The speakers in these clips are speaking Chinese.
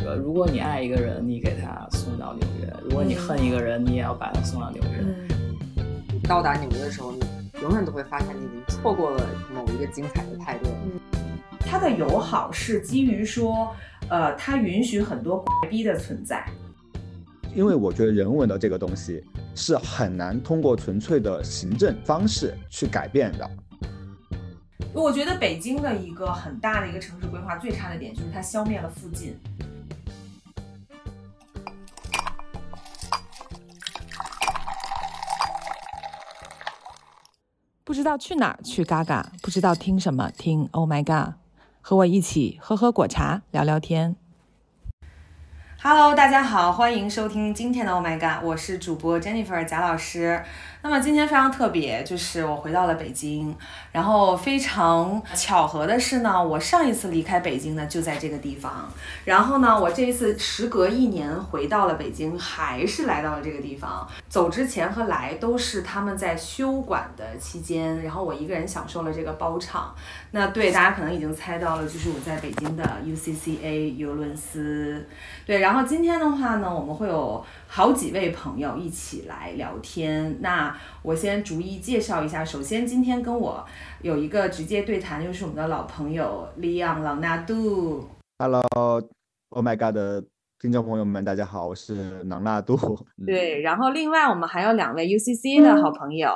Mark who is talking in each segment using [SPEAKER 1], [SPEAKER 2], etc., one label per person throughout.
[SPEAKER 1] 对吧？如果你爱一个人，你给他送到纽约；如果你恨一个人，你也要把他送到纽约。
[SPEAKER 2] 到达纽约的时候，你永远都会发现你已经错过了某一个精彩的派对。
[SPEAKER 3] 他的友好是基于说，呃，他允许很多逼的存在。
[SPEAKER 4] 因为我觉得人文的这个东西是很难通过纯粹的行政方式去改变的。
[SPEAKER 3] 我觉得北京的一个很大的一个城市规划最差的点就是它消灭了附近。
[SPEAKER 5] 不知道去哪儿去嘎嘎，不知道听什么听 Oh my God，和我一起喝喝果茶，聊聊天。
[SPEAKER 3] Hello，大家好，欢迎收听今天的 Oh my God，我是主播 Jennifer 贾老师。那么今天非常特别，就是我回到了北京，然后非常巧合的是呢，我上一次离开北京呢就在这个地方，然后呢，我这一次时隔一年回到了北京，还是来到了这个地方。走之前和来都是他们在休馆的期间，然后我一个人享受了这个包场。那对大家可能已经猜到了，就是我在北京的 UCCA 尤伦斯。对，然后今天的话呢，我们会有好几位朋友一起来聊天。那我先逐一介绍一下。首先，今天跟我有一个直接对谈，就是我们的老朋友利昂朗纳杜。
[SPEAKER 4] Hello，Oh my God 的听众朋友们，大家好，我是朗纳杜。
[SPEAKER 3] 对，然后另外我们还有两位 UCC 的好朋友，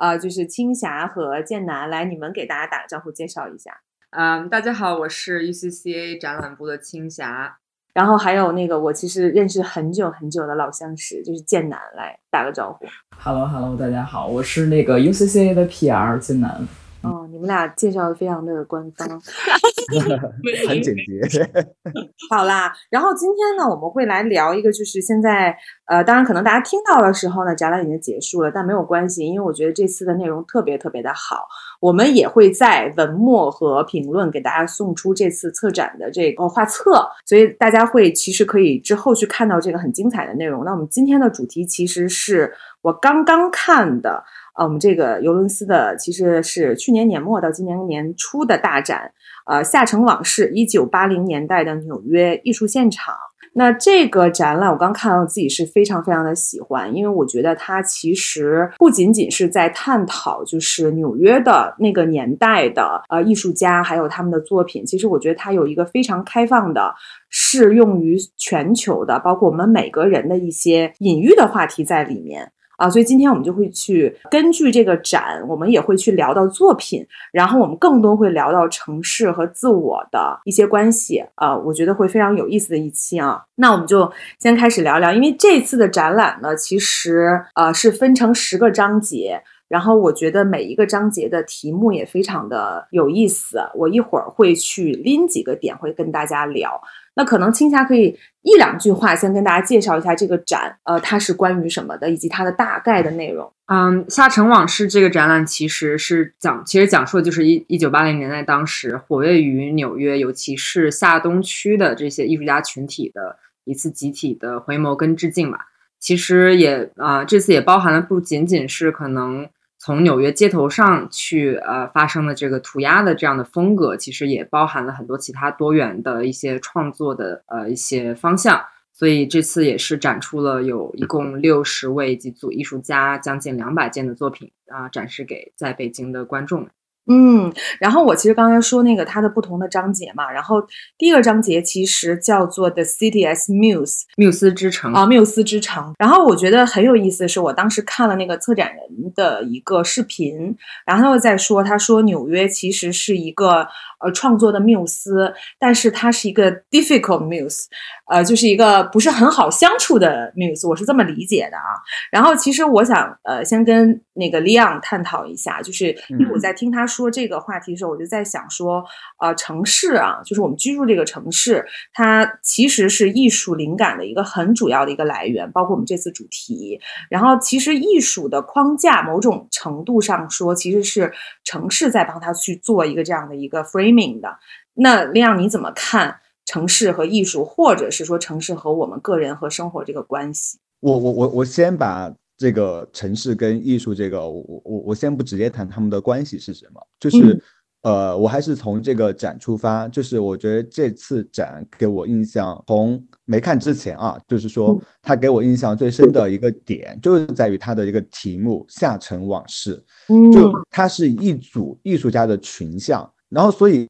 [SPEAKER 3] 呃，就是青霞和剑南。来，你们给大家打个招呼，介绍一下。
[SPEAKER 2] 嗯，大家好，我是 UCCA 展览部的青霞。
[SPEAKER 3] 然后还有那个我其实认识很久很久的老相识，就是剑南，来打个招呼。
[SPEAKER 1] Hello，Hello，大家好，我是那个 UCCA 的 PR 剑南。
[SPEAKER 3] 哦，你们俩介绍的非常的官方，
[SPEAKER 4] 很简洁。
[SPEAKER 3] 好啦，然后今天呢，我们会来聊一个，就是现在，呃，当然可能大家听到的时候呢，展览已经结束了，但没有关系，因为我觉得这次的内容特别特别的好。我们也会在文末和评论给大家送出这次策展的这个画册，所以大家会其实可以之后去看到这个很精彩的内容。那我们今天的主题其实是我刚刚看的。呃，我们这个尤伦斯的其实是去年年末到今年年初的大展，呃，下城往事，一九八零年代的纽约艺术现场。那这个展览我刚看到，自己是非常非常的喜欢，因为我觉得它其实不仅仅是在探讨就是纽约的那个年代的呃艺术家还有他们的作品，其实我觉得它有一个非常开放的、适用于全球的，包括我们每个人的一些隐喻的话题在里面。啊，所以今天我们就会去根据这个展，我们也会去聊到作品，然后我们更多会聊到城市和自我的一些关系。啊，我觉得会非常有意思的一期啊。那我们就先开始聊聊，因为这次的展览呢，其实呃是分成十个章节，然后我觉得每一个章节的题目也非常的有意思。我一会儿会去拎几个点，会跟大家聊。那可能青霞可以一两句话先跟大家介绍一下这个展，呃，它是关于什么的，以及它的大概的内容。
[SPEAKER 2] 嗯，《下城往事》这个展览其实是讲，其实讲述的就是一一九八零年代当时活跃于纽约，尤其是下东区的这些艺术家群体的一次集体的回眸跟致敬吧。其实也啊，这次也包含了不仅仅是可能。从纽约街头上去，呃，发生的这个涂鸦的这样的风格，其实也包含了很多其他多元的一些创作的呃一些方向。所以这次也是展出了有一共六十位几组艺术家，将近两百件的作品啊，展示给在北京的观众们。
[SPEAKER 3] 嗯，然后我其实刚才说那个它的不同的章节嘛，然后第一个章节其实叫做 The City as Muse，
[SPEAKER 2] 缪斯之城
[SPEAKER 3] 啊，缪斯之城。然后我觉得很有意思的是，我当时看了那个策展人的一个视频，然后他又在说，他说纽约其实是一个。呃，创作的缪斯，但是它是一个 difficult muse，呃，就是一个不是很好相处的 muse，我是这么理解的啊。然后其实我想，呃，先跟那个 Leon 探讨一下，就是因为我在听他说这个话题的时候，我就在想说，呃，城市啊，就是我们居住这个城市，它其实是艺术灵感的一个很主要的一个来源，包括我们这次主题。然后其实艺术的框架，某种程度上说，其实是城市在帮他去做一个这样的一个 framing 的那亮，你怎么看城市和艺术，或者是说城市和我们个人和生活这个关系？
[SPEAKER 4] 我我我我先把这个城市跟艺术这个，我我我先不直接谈他们的关系是什么，就是呃，我还是从这个展出发，就是我觉得这次展给我印象，从没看之前啊，就是说它给我印象最深的一个点，就是在于它的一个题目《下沉往事》，就它是一组艺术家的群像，然后所以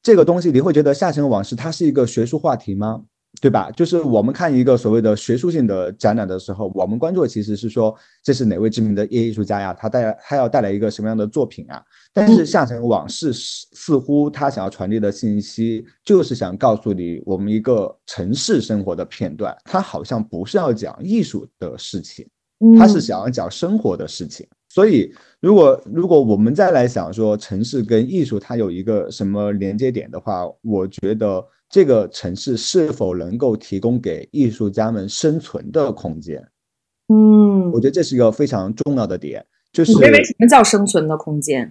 [SPEAKER 4] 这个东西你会觉得《下沉往事》它是一个学术话题吗？对吧？就是我们看一个所谓的学术性的展览的时候，我们关注的其实是说这是哪位知名的艺术家呀？他带他要带来一个什么样的作品啊？但是下沉往事似乎他想要传递的信息就是想告诉你我们一个城市生活的片段，他好像不是要讲艺术的事情，他是想要讲生活的事情。所以，如果如果我们再来想说城市跟艺术它有一个什么连接点的话，我觉得。这个城市是否能够提供给艺术家们生存的空间？
[SPEAKER 6] 嗯，
[SPEAKER 4] 我觉得这是一个非常重要的点。就是
[SPEAKER 6] 认为什么叫生存的空间？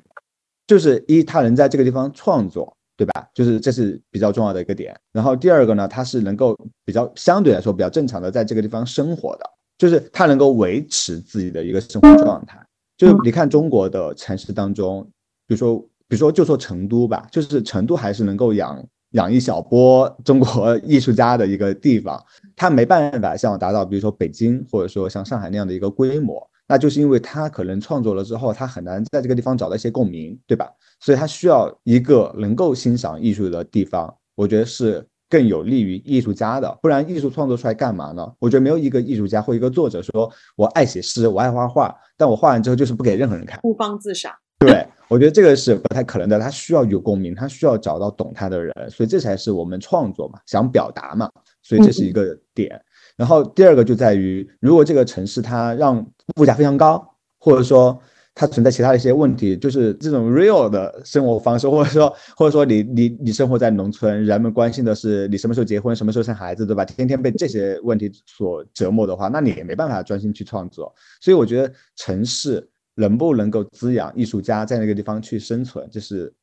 [SPEAKER 4] 就是一，他能在这个地方创作，对吧？就是这是比较重要的一个点。然后第二个呢，他是能够比较相对来说比较正常的在这个地方生活的，就是他能够维持自己的一个生活状态。就是你看中国的城市当中，比如说，比如说就说成都吧，就是成都还是能够养。养一小波中国艺术家的一个地方，他没办法像达到比如说北京或者说像上海那样的一个规模，那就是因为他可能创作了之后，他很难在这个地方找到一些共鸣，对吧？所以他需要一个能够欣赏艺术的地方，我觉得是更有利于艺术家的。不然艺术创作出来干嘛呢？我觉得没有一个艺术家或一个作者说我爱写诗，我爱画画，但我画完之后就是不给任何人看，
[SPEAKER 6] 孤芳自赏。
[SPEAKER 4] 对，我觉得这个是不太可能的。他需要有共鸣，他需要找到懂他的人，所以这才是我们创作嘛，想表达嘛，所以这是一个点。然后第二个就在于，如果这个城市它让物价非常高，或者说它存在其他的一些问题，就是这种 real 的生活方式，或者说或者说你你你生活在农村，人们关心的是你什么时候结婚，什么时候生孩子，对吧？天天被这些问题所折磨的话，那你也没办法专心去创作。所以我觉得城市。能不能够滋养艺术家在那个地方去生存，这是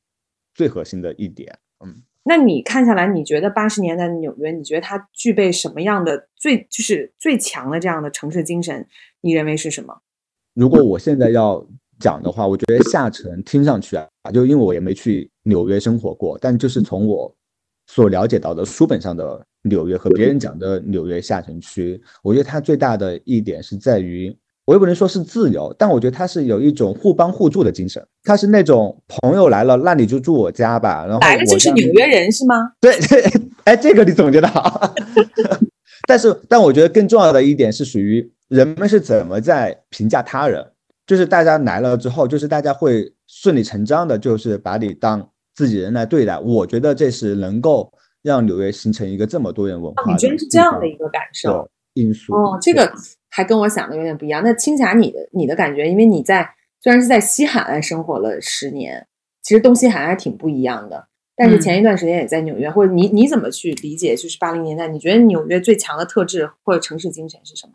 [SPEAKER 4] 最核心的一点。嗯，
[SPEAKER 6] 那你看下来，你觉得八十年代的纽约，你觉得它具备什么样的最就是最强的这样的城市精神？你认为是什么？
[SPEAKER 4] 如果我现在要讲的话，我觉得下沉听上去啊，就因为我也没去纽约生活过，但就是从我所了解到的书本上的纽约和别人讲的纽约下城区，我觉得它最大的一点是在于。我也不能说是自由，但我觉得他是有一种互帮互助的精神。他是那种朋友来了，那你就住我家吧。然后
[SPEAKER 6] 来了就是纽约人是吗？
[SPEAKER 4] 对 对，哎，这个你总结的好。但是，但我觉得更重要的一点是属于人们是怎么在评价他人，就是大家来了之后，就是大家会顺理成章的，就是把你当自己人来对待。我觉得这是能够让纽约形成一个这么多元文化。
[SPEAKER 6] 你觉得是这样的一个感受
[SPEAKER 4] 因素？
[SPEAKER 6] 哦，这个。还跟我想的有点不一样。那青霞，你的你的感觉，因为你在虽然是在西海岸生活了十年，其实东西海岸还挺不一样的。但是前一段时间也在纽约，或者你你怎么去理解？就是八零年代，你觉得纽约最强的特质或者城市精神是什么？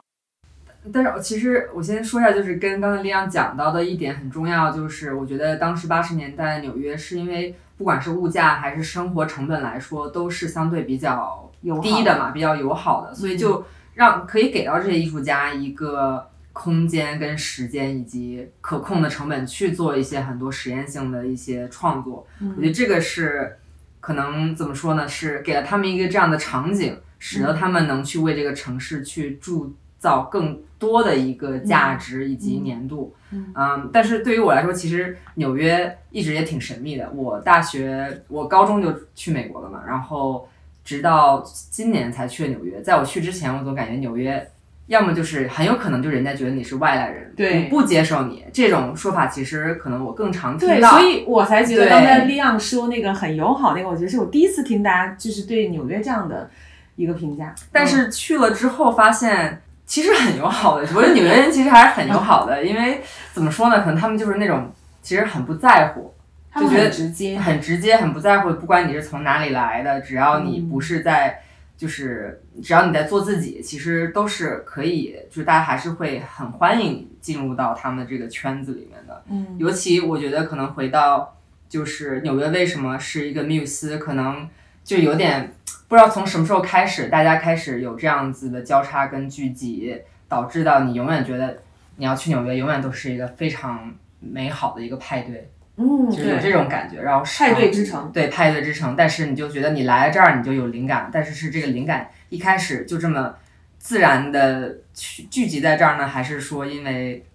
[SPEAKER 2] 但是其实我先说一下，就是跟刚才丽阳讲到的一点很重要，就是我觉得当时八十年代纽约是因为不管是物价还是生活成本来说，都是相对比较低的嘛，比较友好的，所以就。让可以给到这些艺术家一个空间跟时间以及可控的成本去做一些很多实验性的一些创作，我觉得这个是可能怎么说呢？是给了他们一个这样的场景，使得他们能去为这个城市去铸造更多的一个价值以及年度。嗯，但是对于我来说，其实纽约一直也挺神秘的。我大学我高中就去美国了嘛，然后。直到今年才去了纽约，在我去之前，我总感觉纽约要么就是很有可能就人家觉得你是外来人，
[SPEAKER 6] 对，
[SPEAKER 2] 不接受你这种说法，其实可能我更常听
[SPEAKER 6] 到，所以我才觉得刚才利昂说那个很友好那个，我觉得是我第一次听大家就是对纽约这样的一个评价。
[SPEAKER 2] 但是去了之后发现其实很友好的，我觉得纽约人其实还是很友好的，因为怎么说呢，可能他们就是那种其实很不在乎。就觉得
[SPEAKER 6] 直接，
[SPEAKER 2] 很直接，很不在乎，不管你是从哪里来的，只要你不是在，就是只要你在做自己，其实都是可以，就是大家还是会很欢迎进入到他们这个圈子里面的。
[SPEAKER 6] 嗯，
[SPEAKER 2] 尤其我觉得可能回到就是纽约为什么是一个缪斯，可能就有点不知道从什么时候开始，大家开始有这样子的交叉跟聚集，导致到你永远觉得你要去纽约，永远都是一个非常美好的一个派对。
[SPEAKER 3] 嗯，
[SPEAKER 2] 就是有这，种感觉。然后
[SPEAKER 3] 派对之城，
[SPEAKER 2] 对派对之城，但是你就觉得你来了这儿你就有灵感，但是是这个灵感一开始就这么自然的聚聚集在这儿呢，还是说因为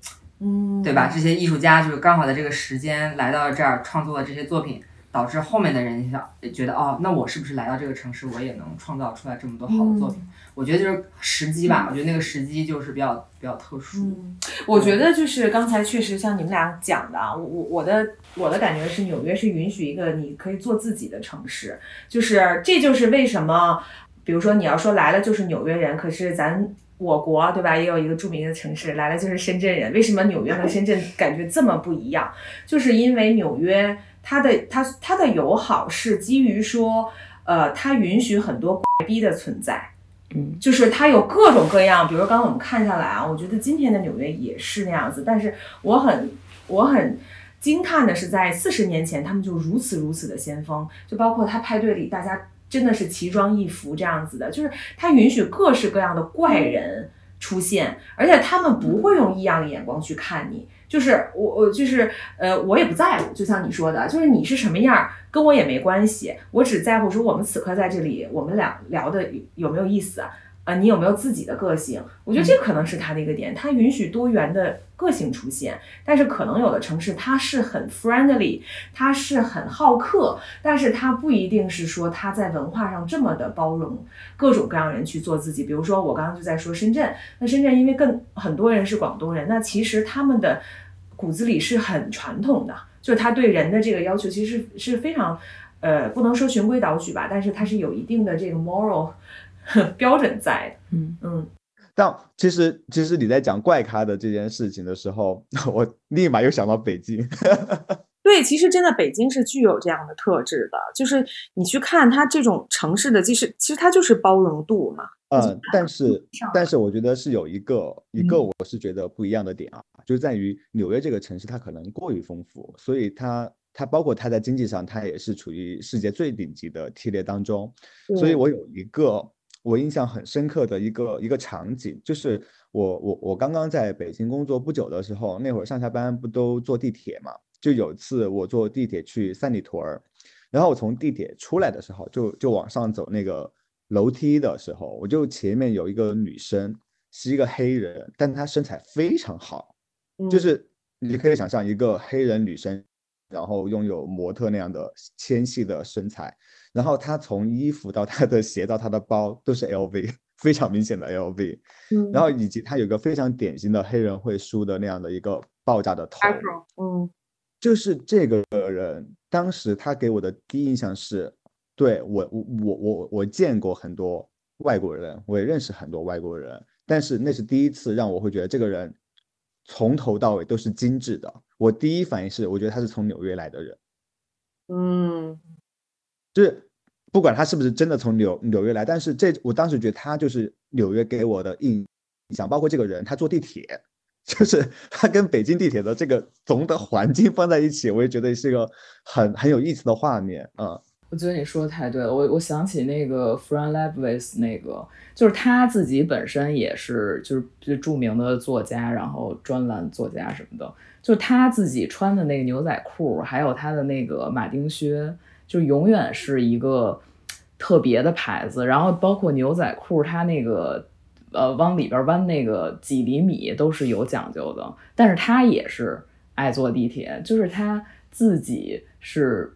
[SPEAKER 3] 嗯，
[SPEAKER 2] 对吧？这些艺术家就是刚好在这个时间来到这儿创作了这些作品，导致后面的人想觉得哦，那我是不是来到这个城市，我也能创造出来这么多好的作品？我觉得就是时机吧，我觉得那个时机就是比较比较特殊。
[SPEAKER 3] 嗯，我觉得就是刚才确实像你们俩讲的啊，我我我的我的感觉是纽约是允许一个你可以做自己的城市，就是这就是为什么，比如说你要说来了就是纽约人，可是咱。我国对吧，也有一个著名的城市，来了就是深圳人。为什么纽约和深圳感觉这么不一样？就是因为纽约它的它它的友好是基于说，呃，它允许很多逼的存在。
[SPEAKER 1] 嗯，
[SPEAKER 3] 就是它有各种各样，比如刚刚我们看下来啊，我觉得今天的纽约也是那样子，但是我很我很惊叹的是，在四十年前他们就如此如此的先锋，就包括他派对里大家真的是奇装异服这样子的，就是他允许各式各样的怪人出现，而且他们不会用异样的眼光去看你。就是我我就是呃，我也不在乎，就像你说的，就是你是什么样儿跟我也没关系，我只在乎说我们此刻在这里，我们俩聊的有没有意思啊？啊，你有没有自己的个性？我觉得这可能是他的一个点，他允许多元的个性出现，但是可能有的城市它是很 friendly，它是很好客，但是它不一定是说他在文化上这么的包容各种各样人去做自己。比如说我刚刚就在说深圳，那深圳因为更很多人是广东人，那其实他们的骨子里是很传统的，就是他对人的这个要求其实是是非常，呃，不能说循规蹈矩吧，但是它是有一定的这个 moral 标准在的。
[SPEAKER 1] 嗯
[SPEAKER 3] 嗯
[SPEAKER 4] 但其实，其实你在讲怪咖的这件事情的时候，我立马又想到北京。
[SPEAKER 3] 对，其实真的北京是具有这样的特质的，就是你去看它这种城市的，其实其实它就是包容度嘛。
[SPEAKER 4] 嗯，但是但是我觉得是有一个一个
[SPEAKER 3] 嗯。
[SPEAKER 4] 我是觉得不一样的点啊，就在于纽约这个城市它可能过于丰富，所以它它包括它在经济上它也是处于世界最顶级的梯列当中，所以我有一个我印象很深刻的一个一个场景，就是我我我刚刚在北京工作不久的时候，那会儿上下班不都坐地铁嘛，就有一次我坐地铁去三里屯儿，然后我从地铁出来的时候，就就往上走那个楼梯的时候，我就前面有一个女生，是一个黑人，但她身材非常好，就
[SPEAKER 3] 嗯。
[SPEAKER 4] 是你可以想象一个黑人女生，然后拥有模特那样的纤细的身材，然后她从衣服到她的鞋到她的包都是 LV，非常明显的 LV，
[SPEAKER 3] 嗯。
[SPEAKER 4] 然后以及她有个非常典型的黑人会梳的那样的一个爆炸的头，
[SPEAKER 3] 嗯。
[SPEAKER 4] 就是这个人，当时他给我的第一印象是，对我我我我我见过很多外国人，我也认识很多外国人，但是那是第一次让我会觉得这个人从头到尾都是精致的。我第一反应是，我觉得他是从纽约来的人，
[SPEAKER 3] 嗯
[SPEAKER 4] 就是不管他是不是真的从纽纽约来，但是这我当时觉得他就是纽约给我的印象，包括这个人，他坐地铁。就是他跟北京地铁的这个总的环境放在一起，我也觉得是一个很很有意思的画面啊。嗯
[SPEAKER 1] 我觉得你说的太对了，我我想起那个 Fran Lebowitz 那个，就是他自己本身也是就是最著名的作家，然后专栏作家什么的，就是他自己穿的那个牛仔裤，还有他的那个马丁靴，就永远是一个特别的牌子，然后包括牛仔裤，它那个。呃，往里边弯那个几厘米都是有讲究的，但是他也是爱坐地铁，就是他自己是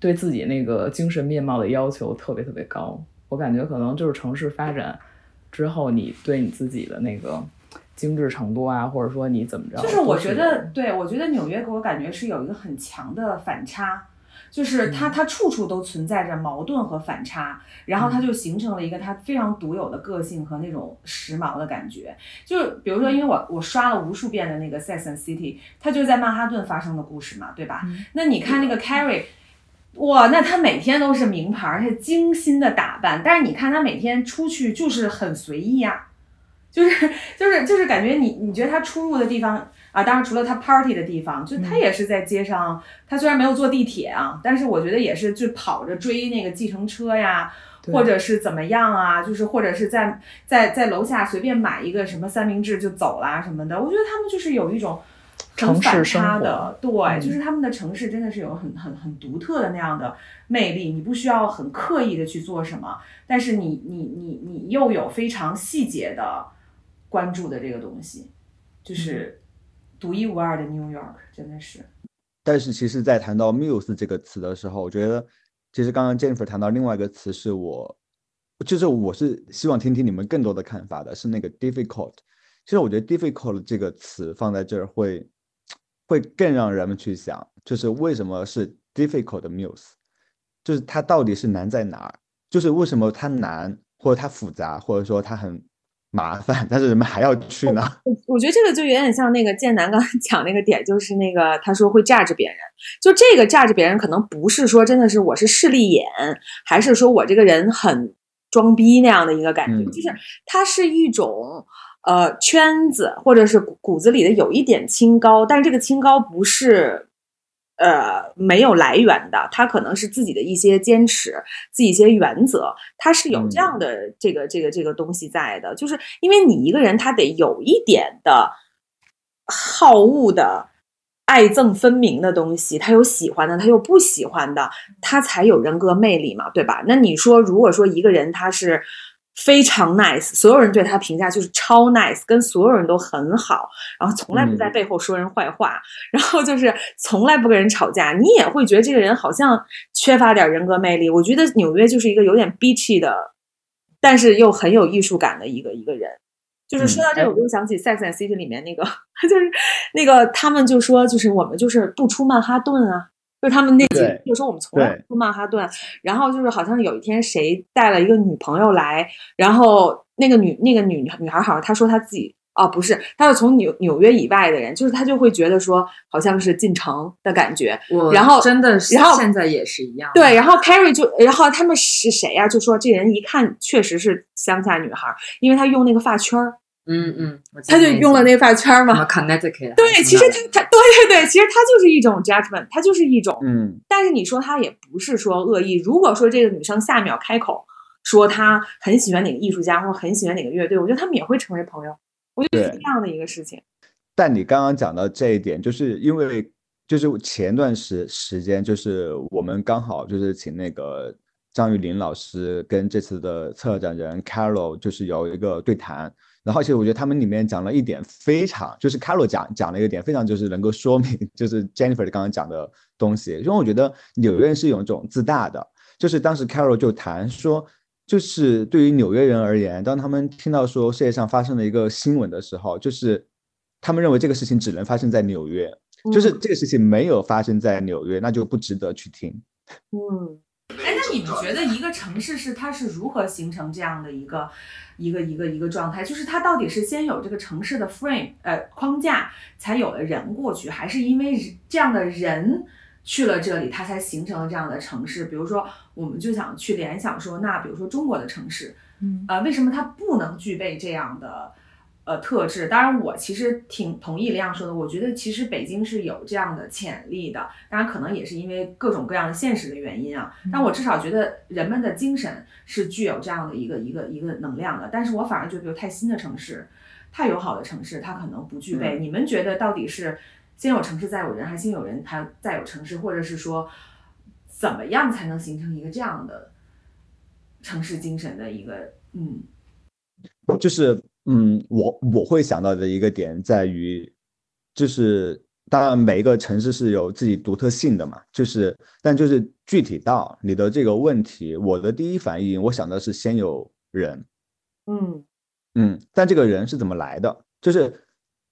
[SPEAKER 1] 对自己那个精神面貌的要求特别特别高。我感觉可能就是城市发展之后，你对你自己的那个精致程度啊，或者说你怎么着，
[SPEAKER 3] 就是我觉得，对我觉得纽约给我感觉是有一个很强的反差，就是它它处处都存在着矛盾和反差，然后它就形成了一个它非常独有的个性和那种时髦的感觉。就是比如说，因为我我刷了无数遍的那个《Sex and City》，它就是在曼哈顿发生的故事嘛，对吧？那你看那个 Carrie。哇，那她每天都是名牌，而且精心的打扮，但是你看她每天出去就是很随意呀、就是就是就是感觉你你觉得她出入的地方啊，当然除了她 party 的地方，就她也是在街上，她虽然没有坐地铁啊，但是我觉得也是就跑着追那个计程车呀，或者是怎么样啊，就是或者是在在在楼下随便买一个什么三明治就走啦什么的，我觉得他们就是有一种
[SPEAKER 1] 城市生活
[SPEAKER 7] 的，对，
[SPEAKER 1] 嗯
[SPEAKER 7] 就是他们的城市真的是有很很很独特的那样的魅力，你不需要很刻意的去做什么，但是你你你你又有非常细节的关注的这个东西，就是独一无二的 New York，真的是。
[SPEAKER 4] 但是其实，在谈到 muse 这个词的时候，我觉得其实刚刚 Jennifer 谈到另外一个词，是我就是我是希望听听你们更多的看法的，是那个 difficult。其实我觉得 difficult 这个词放在这儿会会更让人们去想，就是为什么是 difficult muse，就是它到底是难在哪儿？就是为什么它难，或者它复杂，或者说它很麻烦，但是人们还要去呢？
[SPEAKER 3] 我我觉得这个就有点像那个建南刚才讲那个点，就是那个他说会 judge 别人，就这个 judge 别人可能不是说真的是我是势利眼，还是说我这个人很装逼那样的一个感觉，
[SPEAKER 4] 嗯
[SPEAKER 3] 就是它是一种呃圈子或者是骨骨子里的有一点清高，但是这个清高不是。呃，没有来源的，他可能是自己的一些坚持，自己一些原则，他是有这样的这个这个这个东西在的，就是因为你一个人他得有一点的好恶的、爱憎分明的东西，他有喜欢的，他有不喜欢的，他才有人格魅力嘛，对吧？那你说，如果说一个人他是非常 nice，所有人对他评价就是超 nice，跟所有人都很好，然后从来不在
[SPEAKER 4] 嗯
[SPEAKER 3] 背后说人坏话，然后就是从来不跟人吵架，你也会觉得这个人好像缺乏点人格魅力。我觉得纽约就是一个有点 bitchy 的，但是又很有艺术感的一个一个人。就是说到这我就想起《Sex and City》里面那个，就是那个他们就说，就是我们就是不出曼哈顿啊，就是他们那集
[SPEAKER 4] 对
[SPEAKER 3] 就说我们从来不出曼哈顿，然后就是好像有一天谁带了一个女朋友来，然后那个女那个女女孩好像她说她自己哦不是，她是从纽纽约以外的人，就是她就会觉得说好像是进城的感觉，然后
[SPEAKER 2] 真的是
[SPEAKER 3] 然后
[SPEAKER 2] 现在也是一样。
[SPEAKER 3] 对，然后 Carrie 就，然后他们是谁呀、就说这人一看确实是乡下女孩，因为她用那个发圈儿，
[SPEAKER 2] 嗯嗯，我记
[SPEAKER 3] 她就用了那个发圈儿嘛。
[SPEAKER 2] Connecticut，
[SPEAKER 3] 对，其实他他对对对，其实他就是一种 judgment，他就是一种，
[SPEAKER 4] 嗯，
[SPEAKER 3] 但是你说他也不是说恶意。如果说这个女生下秒开口说她很喜欢哪个艺术家或很喜欢哪个乐队，我觉得他们也会成为朋友。我觉得是这样的一个事情。
[SPEAKER 4] 但你刚刚讲到这一点，就是因为就是前段时时间，就是我们刚好就是请那个张玉林老师跟这次的策展人 Carol 就是有一个对谈，然后其实我觉得他们里面讲了一点非常，就是 Carol 讲讲了一个点非常就是能够说明 就是 Jennifer 刚刚讲的东西，因为我觉得纽约人是有一种自大的，就是当时 Carol 就谈说。就是对于纽约人而言，当他们听到说世界上发生了一个新闻的时候，就是他们认为这个事情只能发生在纽约，就是
[SPEAKER 3] 嗯
[SPEAKER 4] 这个事情没有发生在纽约，那就不值得去听。
[SPEAKER 3] 嗯，
[SPEAKER 7] 哎，那你们觉得一个城市是它是如何形成这样的一个一个一个一个状态？就是它到底是先有这个城市的 frame 呃框架，才有了人过去，还是因为这样的人去了这里，它才形成了这样的城市？比如说，我们就想去联想说，那比如说中国的城市，
[SPEAKER 1] 嗯
[SPEAKER 7] 呃，为什么它不能具备这样的呃特质？当然，我其实挺同意李阳说的，我觉得其实北京是有这样的潜力的，当然可能也是因为各种各样的现实的原因啊。但我至少觉得人们的精神是具有这样的一个一个一个能量的。但是我反而觉得，比如太新的城市、太友好的城市，它可能不具备。你们觉得到底是先有城市再有人，还是先有人还再有城市，或者是说怎么样才能形成一个这样的城市精神的一个嗯？
[SPEAKER 4] 就是嗯，我我会想到的一个点在于，就是当然每一个城市是有自己独特性的嘛，就是但就是具体到你的这个问题，我的第一反应我想的是先有人，
[SPEAKER 3] 嗯。
[SPEAKER 4] 嗯，但这个人是怎么来的？就是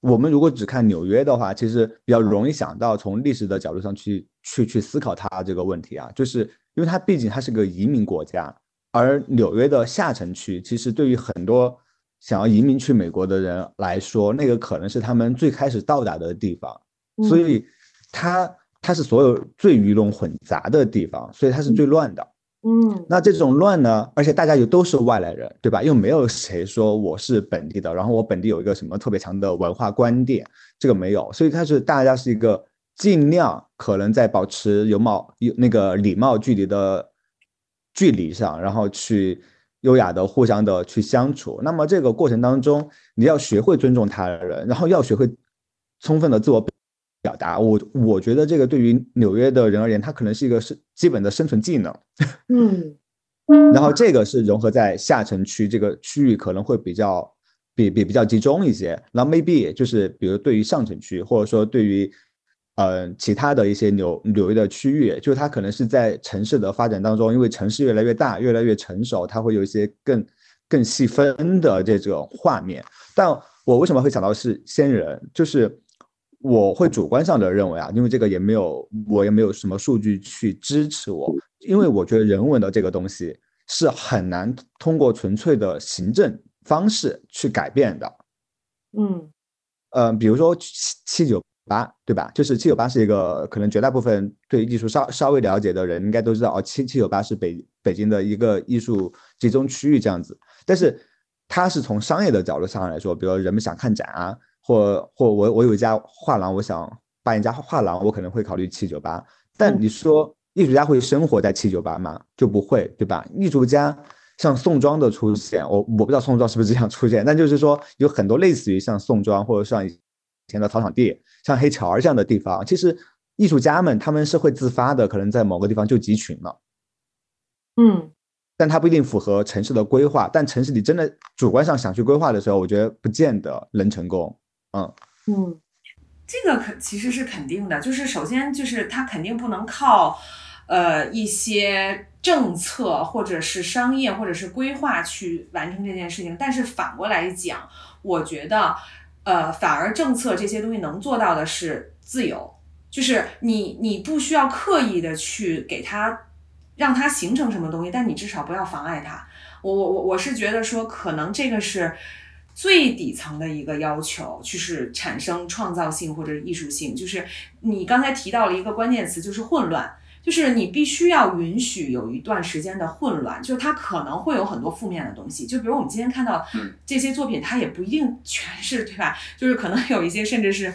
[SPEAKER 4] 我们如果只看纽约的话，其实比较容易想到从历史的角度上去去去思考它这个问题啊，就是因为它毕竟它是个移民国家，而纽约的下城区其实对于很多想要移民去美国的人来说，那个可能是他们最开始到达的地方，所以它它是所有最鱼龙混杂的地方，所以它是最乱的。
[SPEAKER 3] 嗯
[SPEAKER 4] 那这种乱呢，而且大家又都是外来人，对吧？又没有谁说我是本地的，然后我本地有一个什么特别强的文化观点，这个没有，所以它是大家是一个尽量可能在保持有貌有那个礼貌距离的距离上，然后去优雅的互相的去相处。那么这个过程当中，你要学会尊重他人，然后要学会充分的自我表达。我我觉得这个对于纽约的人而言，它可能是一个是基本的生存技能。
[SPEAKER 6] 嗯
[SPEAKER 4] 然后这个是融合在下城区这个区域，可能会比较比比比较集中一些。然后 maybe 就是比如对于上城区，或者说对于呃其他的一些纽纽约的区域，就是它可能是在城市的发展当中，因为城市越来越大，越来越成熟，它会有一些更更细分的这种画面。但我为什么会想到是仙人，就是。我会主观上的认为啊，因为这个也没有，我也没有什么数据去支持我，因为我觉得人文的这个东西是很难通过纯粹的行政方式去改变的。
[SPEAKER 6] 嗯
[SPEAKER 4] 呃，比如说七七九八，对吧？就是七九八是一个可能绝大部分对艺术稍稍微了解的人应该都知道哦，七七九八是北北京的一个艺术集中区域这样子。但是它是从商业的角度上来说，比如人们想看展啊。或或我我有一家画廊，我想办一家画廊，我可能会考虑七九八。但你说艺术家会生活在七九八吗？就不会，对吧？艺术家像宋庄的出现，我我不知道宋庄是不是这样出现，但就是说有很多类似于像宋庄或者像以前的草场地，像黑桥这样的地方，其实艺术家们他们是会自发的，可能在某个地方就集群了。
[SPEAKER 6] 嗯，
[SPEAKER 4] 但它不一定符合城市的规划。但城市里真的主观上想去规划的时候，我觉得不见得能成功。嗯
[SPEAKER 6] 嗯，
[SPEAKER 3] 这个肯其实是肯定的，就是首先就是它肯定不能靠呃一些政策或者是商业或者是规划去完成这件事情。但是反过来讲，我觉得呃反而政策这些东西能做到的是自由，就是你你不需要刻意的去给它让它形成什么东西，但你至少不要妨碍它。我我我我是觉得说，可能这个是。最底层的一个要求，就是产生创造性或者艺术性。就是你刚才提到了一个关键词，就是混乱。就是你必须要允许有一段时间的混乱，就是它可能会有很多负面的东西。就比如我们今天看到这些作品，它也不一定全是对吧？就是可能有一些甚至是。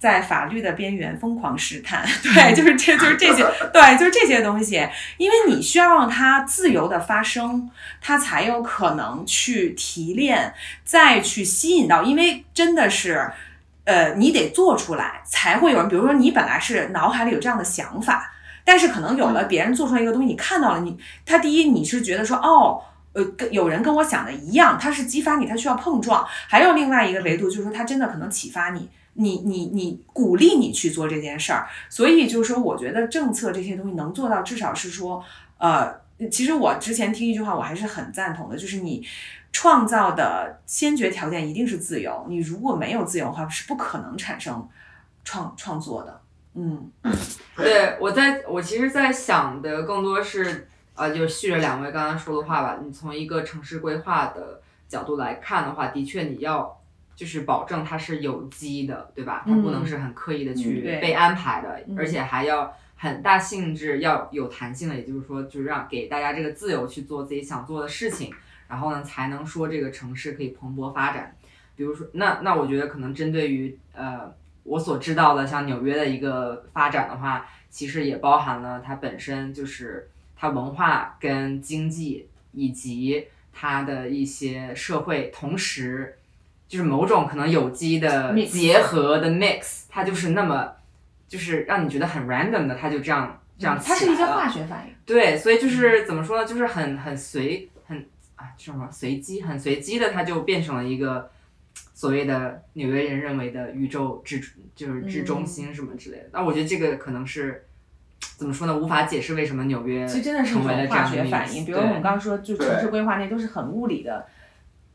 [SPEAKER 3] 在法律的边缘疯狂试探，对，就是这就是这些，对，就是这些东西，因为你需要让它自由的发生，它才有可能去提炼，再去吸引到，因为真的是，呃，你得做出来，才会有人，比如说你本来是脑海里有这样的想法，但是可能有了别人做出来一个东西，你看到了，你，他第一你是觉得说，哦，呃，跟有人跟我想的一样，他是激发你，他需要碰撞，还有另外一个维度就是说，他真的可能启发你。你你你鼓励你去做这件事儿，所以就是说，我觉得政策这些东西能做到，至少是说，呃，其实我之前听一句话，我还是很赞同的，就是你创造的先决条件一定是自由，你如果没有自由的话，是不可能产生创创作的。嗯，
[SPEAKER 2] 对我在我其实，在想的更多是，呃，就是续着两位刚刚说的话吧，你从一个城市规划的角度来看的话，的确你要。就是保证它是有机的，对吧？它不能是很刻意的去被安排的，而且还要很大性质，要有弹性的。也就是说，就是让给大家这个自由去做自己想做的事情，然后呢，才能说这个城市可以蓬勃发展。比如说，那那我觉得可能针对于呃我所知道的像纽约的一个发展的话，其实也包含了它本身就是它文化跟经济以及它的一些社会同时。就是某种可能有机的结合的 mix，它就是那么，就是让你觉得很 random 的，它就这样这样
[SPEAKER 3] 它是一个化学反应。
[SPEAKER 2] 对，所以就是怎么说呢？就是很很随很啊，什么随机，很随机的，它就变成了一个所谓的纽约人认为的宇宙之就是之中心什么之类的。那我觉得这个可能是怎么说呢？无法解释为什么纽约
[SPEAKER 3] 其实真的是一种化学反应。比如我们刚刚说，就城市规划那都是很物理的。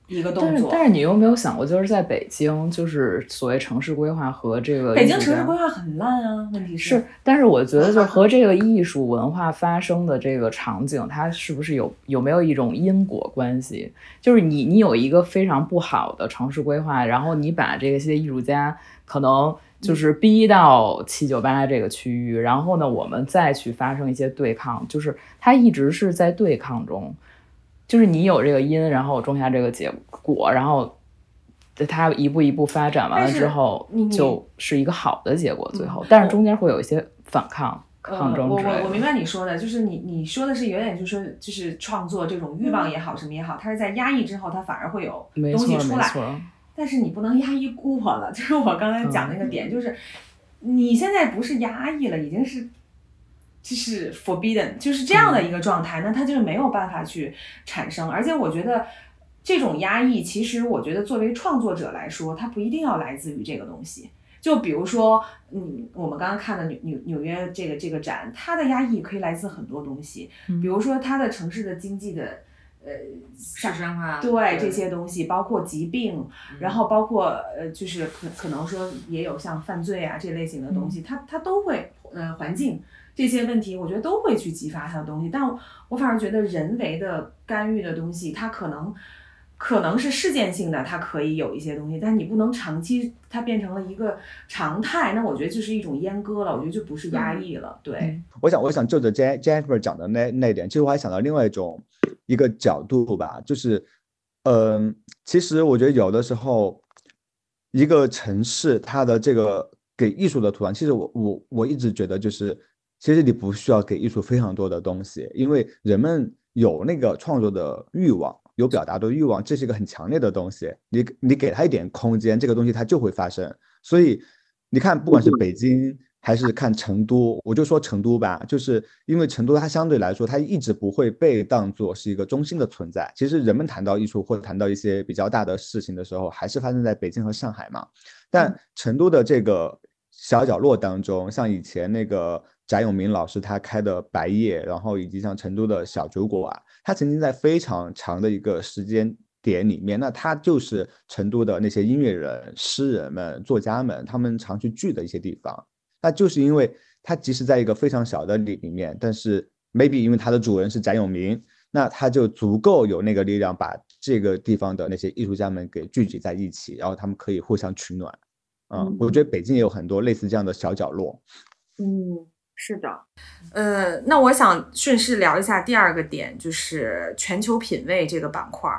[SPEAKER 3] 一个动作，
[SPEAKER 1] 但是你有没有想过，就是在北京，就是所谓城市规划和这个
[SPEAKER 3] 北京城市规划很烂啊。问题
[SPEAKER 1] 是，但是我觉得，就和这个艺术文化发生的这个场景，它是不是有有没有一种因果关系？就是你你有一个非常不好的城市规划，然后你把这些艺术家可能就是逼到七九八这个区域，然后呢，我们再去发生一些对抗，就是它一直是在对抗中。就是你有这个因，然后种下这个结果，然后它一步一步发展完了之后，就是一个好的结果。最后，但是中间会有一些反抗、抗争
[SPEAKER 3] 我我我明白你说的，就是你你说的是有点，就是说就是创作这种欲望也好，什么也好，它是在压抑之后，它反而会有东西出来。但是你不能压抑过了，就是我刚才讲那个点，就是。你现在不是压抑了，已经是就是 forbidden，就是这样的一个状态，那它就没有办法去产生。而且我觉得这种压抑，其实我觉得作为创作者来说，它不一定要来自于这个东西。就比如说，嗯，我们刚刚看的纽纽纽约这个这个展，它的压抑可以来自很多东西，比如说它的城市的经济的。呃，
[SPEAKER 2] 市生化
[SPEAKER 3] 对这些东西，包括疾病，然后包括呃，就是可可能说也有像犯罪啊这类型的东西，它它都会呃环境这些问题，我觉得都会去激发他的东西。但我反而觉得人为的干预的东西，它可能可能是事件性的，它可以有一些东西，但你不能长期它变成了一个常态，那我觉得就是一种阉割了，我觉得就不是压抑了。对，
[SPEAKER 4] 我想我想就着 J Jennifer 讲的那那点，其实我还想到另外一种。一个角度吧，就是，嗯，其实我觉得有的时候，一个城市它的这个给艺术的土壤，其实我我我一直觉得就是，其实你不需要给艺术非常多的东西，因为人们有那个创作的欲望，有表达的欲望，这是一个很强烈的东西。你你给他一点空间，这个东西它就会发生。所以你看，不管是北京。还是看成都，我就说成都吧，就是因为成都它相对来说，它一直不会被当做是一个中心的存在。其实人们谈到艺术或者谈到一些比较大的事情的时候，还是发生在北京和上海嘛。但成都的这个小角落当中，像以前那个翟永明老师他开的白夜，然后以及像成都的小酒馆，他曾经在非常长的一个时间点里面，那他就是成都的那些音乐人、诗人们、作家们他们常去聚的一些地方。那就是因为他即使在一个非常小的里里面，但是 maybe 因为他的主人是翟永明，那他就足够有那个力量把这个地方的那些艺术家们给聚集在一起，然后他们可以互相取暖。嗯，我觉得北京也有很多类似这样的小角落。
[SPEAKER 6] 嗯，是的。
[SPEAKER 3] 呃，那我想顺势聊一下第二个点，就是全球品味这个板块。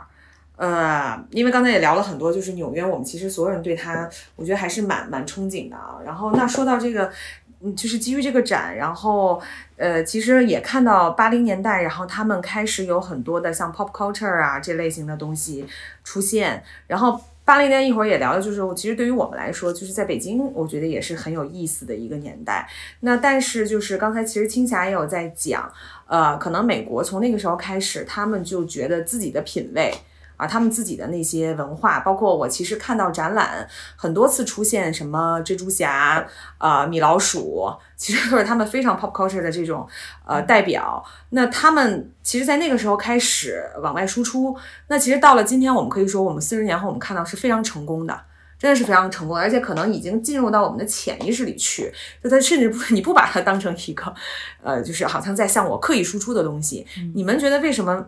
[SPEAKER 3] 呃，因为刚才也聊了很多，就是纽约，我们其实所有人对它，我觉得还是蛮蛮憧憬的啊。然后，那说到这个，嗯，就是基于这个展，然后，呃，其实也看到八零年代，然后他们开始有很多的像 pop culture 啊这类型的东西出现。然后八零年一会儿也聊的，就是其实对于我们来说，就是在北京，我觉得也是很有意思的一个年代。那但是就是刚才其实青霞也有在讲，呃，可能美国从那个时候开始，他们就觉得自己的品味。啊，他们自己的那些文化，包括我其实看到展览很多次出现什么蜘蛛侠、呃米老鼠，其实都是他们非常 pop culture 的这种呃代表。那他们其实，在那个时候开始往外输出，那其实到了今天，我们可以说，我们四十年后我们看到是非常成功的，真的是非常成功，而且可能已经进入到我们的潜意识里去。就他甚至不，你不把它当成一个呃，就是好像在向我刻意输出的东西。你们觉得为什么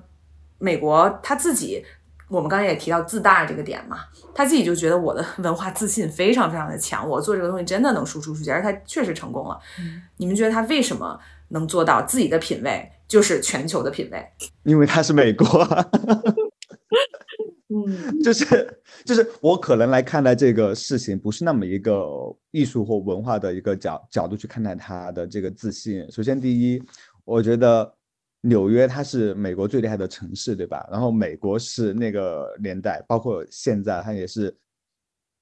[SPEAKER 3] 美国他自己？我们刚才也提到自大这个点嘛，他自己就觉得我的 文化自信非常非常的强，我做这个东西真的能输出出去，而他确实成功了。你们觉得他为什么能做到自己的品味就是全球的品味？
[SPEAKER 4] 因为他是美国。
[SPEAKER 6] 嗯，
[SPEAKER 4] 就是就是我可能来看待这个事情，不是那么一个艺术或文化的一个角角度去看待他的这个自信。首先，第一，我觉得。纽约它是美国最厉害的城市，对吧？然后美国是那个年代，包括现在，它也是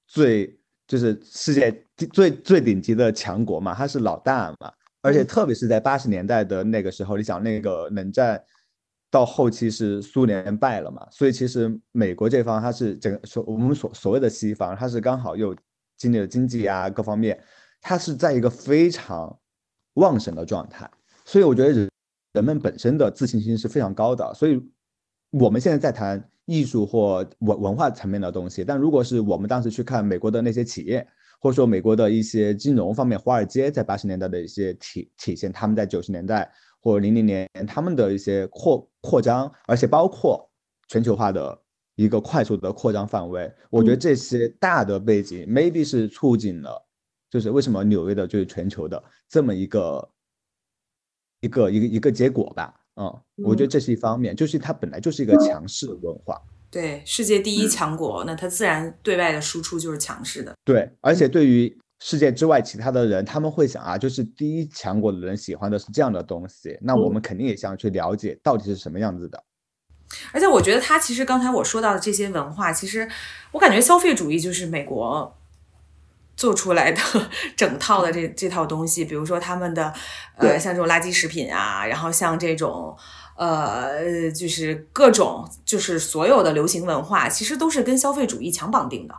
[SPEAKER 4] 最就是世界最最顶级的强国嘛，它是老大嘛。而且特别是在八十年代的那个时候，你想那个冷战到后期是苏联败了嘛，所以其实美国这方它是整个所我们所所谓的西方，它是刚好又经历了经济啊各方面，它是在一个非常旺盛的状态，所以我觉得。人们本身的自信心是非常高的，所以我们现在在谈艺术或文文化层面的东西。但如果是我们当时去看美国的那些企业，或者说美国的一些金融方面，华尔街在八十年代的一些体体现，他们在九十年代或零零年他们的一些扩扩张，而且包括全球化的一个快速的扩张范围，我觉得这些大的背景 maybe 是促进了，就是为什么纽约的就是全球的这么一个。一个一个一个结果吧，嗯，我觉得这是一方面，就是它本来就是一个强势的文化，
[SPEAKER 3] 对，世界第一强国，那它自然对外的输出就是强势的，
[SPEAKER 4] 对，而且对于世界之外其他的人，他们会想啊，就是第一强国的人喜欢的是这样的东西，那我们肯定也想去了解到底是什么样子的。
[SPEAKER 3] 而且我觉得他其实刚才我说到的这些文化，其实我感觉消费主义就是美国做出来的 整套的这这套东西，比如说他们的呃像这种垃圾食品啊，然后像这种呃就是各种就是所有的流行文化，其实都是跟消费主义强绑定的。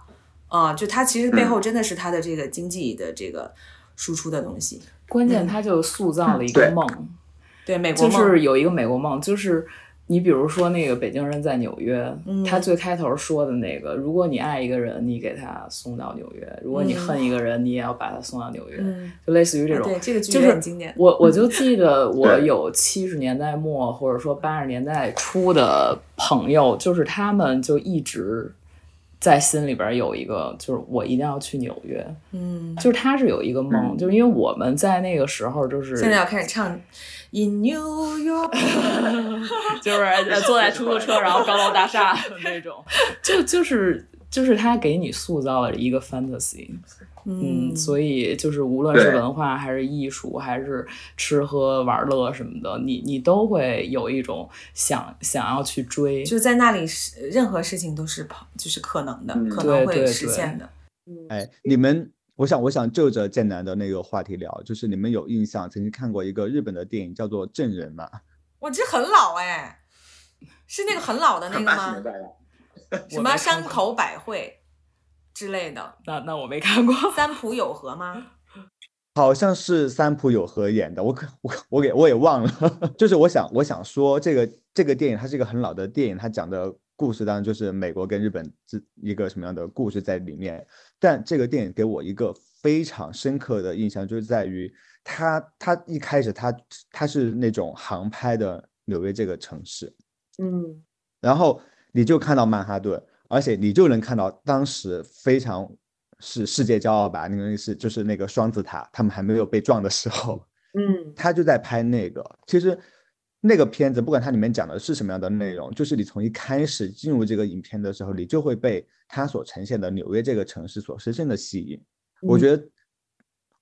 [SPEAKER 3] 啊、就它其实背后真的是它的这个经济的这个输出的东西。
[SPEAKER 1] 关键它就塑造了一个
[SPEAKER 4] 对。
[SPEAKER 1] 梦，
[SPEAKER 3] 对美国梦。
[SPEAKER 1] 就是有一个美国梦，就是你比如说那个北京人在纽约，
[SPEAKER 3] 嗯
[SPEAKER 1] 他最开头说的那个，如果你爱一个人，你给他送到纽约；如果你恨一个人，你也要把他送到纽约，
[SPEAKER 3] 嗯，
[SPEAKER 1] 就类似于这种。
[SPEAKER 3] 对这个
[SPEAKER 1] 就是
[SPEAKER 3] 很经典。
[SPEAKER 1] 我我就记得 我有七十年代末或者说八十年代初的朋友，就是他们就一直在心里边有一个，就是我一定要去纽约，
[SPEAKER 3] 嗯，
[SPEAKER 1] 就是他是有一个梦，就是因为我们在那个时候就是
[SPEAKER 3] 现在要开始唱《In New York 》。
[SPEAKER 1] 就是呃坐在出租车，然后高楼大厦的那种，就就是就是他给你塑造了一个 fantasy，嗯，所以就是无论是文化还是艺术，还是吃喝玩乐什么的，你你都会有一种想想要去追，
[SPEAKER 3] 就在那里是任何事情都是跑，就是可能的，
[SPEAKER 4] 嗯。
[SPEAKER 3] 可能会实现的。
[SPEAKER 4] 哎，你们，我想，我想就着剑南的那个话题聊，就是你们有印象曾经看过一个日本的电影叫做《证人》吗？
[SPEAKER 3] 我这很老哎，是那个很老的那个 吗？什么山口百惠之类的？
[SPEAKER 1] 那那我没看过，
[SPEAKER 3] 三浦友和吗？
[SPEAKER 4] 好像是三浦友和演的，我可我我给我也忘了。就是我想我想说，这个这个电影它是一个很老的电影，它讲的故事当然就是美国跟日本这一个什么样的故事在里面。但这个电影给我一个非常深刻的印象，就是在于它它一开始它它是那种航拍的纽约这个城市，
[SPEAKER 6] 嗯
[SPEAKER 4] 然后你就看到曼哈顿，而且你就能看到当时非常是世界骄傲吧，那个是就是那个双子塔，他们还没有被撞的时候，
[SPEAKER 6] 嗯
[SPEAKER 4] 他就在拍那个。其实那个片子不管它里面讲的是什么样的内容，就是你从一开始进入这个影片的时候，你就会被它所呈现的纽约这个城市所深深的吸引。我
[SPEAKER 6] 嗯
[SPEAKER 4] 觉得，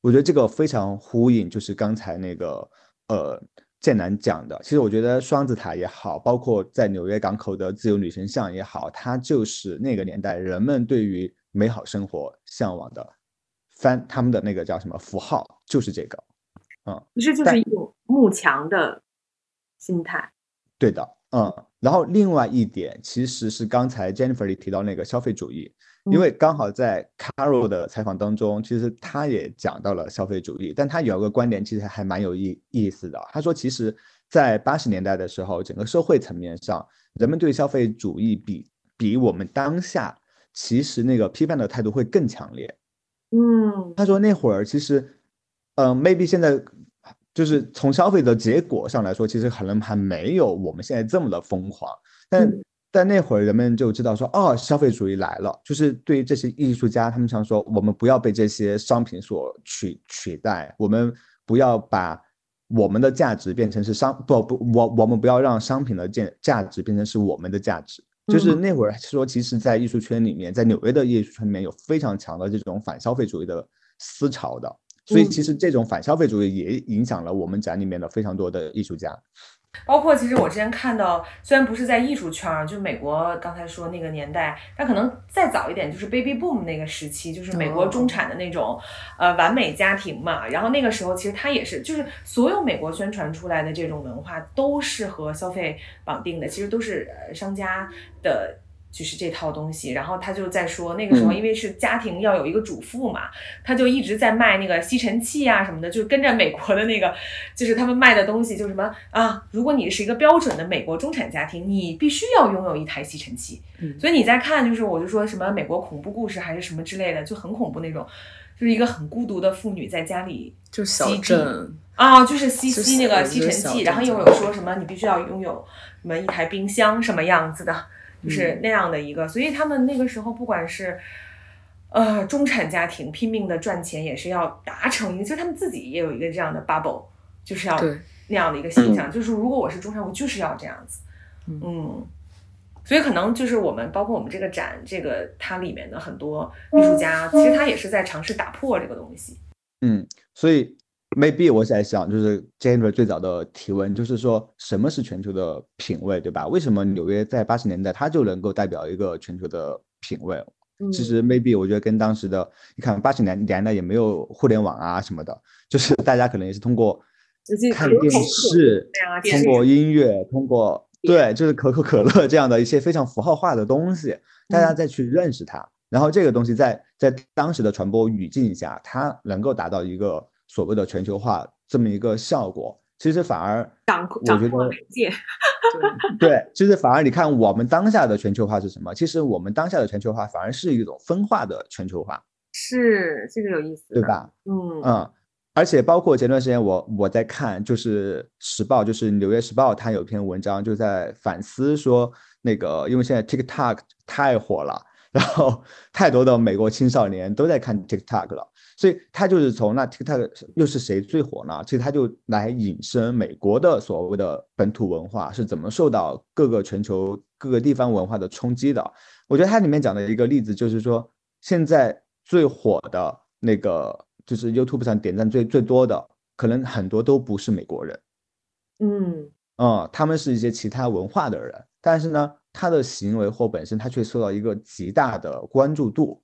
[SPEAKER 4] 我觉得这个非常呼应，就是刚才那个呃剑南讲的。其实我觉得双子塔也好，包括在纽约港口的自由女神像也好，它就是那个年代人们对于美好生活向往的翻他们的那个叫什么符号，就是这个。
[SPEAKER 6] 嗯其实就是一种慕强的心态。
[SPEAKER 4] 对的，嗯，然后另外一点其实是刚才 Jennifer 里提到那个消费主义，因
[SPEAKER 6] 嗯
[SPEAKER 4] 为刚好在 Carol 的采访当中，其实他也讲到了消费主义，但他有一个观点其实还蛮有意意思的。他说，其实，在八十年代的时候，整个社会层面上，人们对消费主义比比我们当下其实那个批判的态度会更强烈。
[SPEAKER 6] 嗯
[SPEAKER 4] 他说那会儿其实，嗯、m a y b e 现在就是从消费的结果上来说，其实可能还没有我们现在这么的疯狂，但、
[SPEAKER 6] 嗯
[SPEAKER 4] 但那会儿人们就知道说，哦，消费主义来了，就是对于这些艺术家，他们想说，我们不要被这些商品所取取代，我们不要把我们的价值变成是商不不，我我们不要让商品的价价值变成是我们的价值。就是
[SPEAKER 6] 嗯
[SPEAKER 4] 那会儿说，其实，在艺术圈里面，在纽约的艺术圈里面有非常强的这种反消费主义的思潮的，所以其实这种反消费主义也影响了我们展里面的非常多的艺术家。
[SPEAKER 3] 包括其实我之前看到，虽然不是在艺术圈儿，就美国刚才说那个年代，但可能再早一点，就是 baby boom 那个时期，就是美国中产的那种、呃完美家庭嘛。然后那个时候其实它也是，就是所有美国宣传出来的这种文化都是和消费绑定的，其实都是呃商家的。就是这套东西，然后他就在说，那个时候
[SPEAKER 4] 嗯
[SPEAKER 3] 因为是家庭要有一个主妇嘛，他就一直在卖那个吸尘器啊什么的，就是跟着美国的那个，就是他们卖的东西，就是什么啊，如果你是一个标准的美国中产家庭，你必须要拥有一台吸尘器。
[SPEAKER 1] 嗯
[SPEAKER 3] 所以你在看，就是我就说什么美国恐怖故事还是什么之类的，就很恐怖那种，就是一个很孤独的妇女在家里
[SPEAKER 1] 就小
[SPEAKER 3] 吸
[SPEAKER 1] 镇，
[SPEAKER 3] 啊，就是吸吸那个吸尘器，然后又有说什么你必须要拥有什么一台冰箱什么样子的，就是
[SPEAKER 1] 嗯。
[SPEAKER 3] 那样的一个，所以他们那个时候不管是。呃，中产家庭拼命的赚钱，也是要达成一个，就他们自己也有一个这样的 bubble，就是要那样的一个形象，就是如果我是中产，我就是要这样子，
[SPEAKER 1] 嗯。
[SPEAKER 3] 嗯，所以可能就是我们包括我们这个展，这个它里面的很多艺术家，其实他也是在尝试打破这个东西，
[SPEAKER 4] 嗯，所以 maybe 我在想，就是 Jennifer 最早的提问，就是说什么是全球的品味，对吧？为什么纽约在八十年代它就能够代表一个全球的品味？其实 maybe 我觉得跟当时的你看八十年年代也没有互联网啊什么的，就是大家可能也是通过看电视、通过音乐、通过对，就是可口可乐这样的一些非常符号化的东西，大家再去认识它。然后这个东西在在当时的传播语境下，它能够达到一个所谓的全球化这么一个效果。其实反而我觉得 对，其实反而你看我们当下的全球化是什么？其实我们当下的全球化反而是一种分化的全球化。
[SPEAKER 6] 是这个有意思，
[SPEAKER 4] 对吧？
[SPEAKER 6] 嗯
[SPEAKER 4] 嗯，而且包括前段时间我我在看，就是时报，就是纽约时报，它有篇文章就在反思说，那个因为现在 TikTok 太火了。然后太多的美国青少年都在看 TikTok 了，所以他就是从那 TikTok 又是谁最火呢？其实他就来引申美国的所谓的本土文化是怎么受到各个全球各个地方文化的冲击的。我觉得它里面讲的一个例子就是说，现在最火的那个就是 YouTube 上点赞最最多的，可能很多都不是美国人，
[SPEAKER 6] 嗯
[SPEAKER 4] 嗯，他们是一些其他文化的人，但是呢。他的行为或本身，他却受到一个极大的关注度，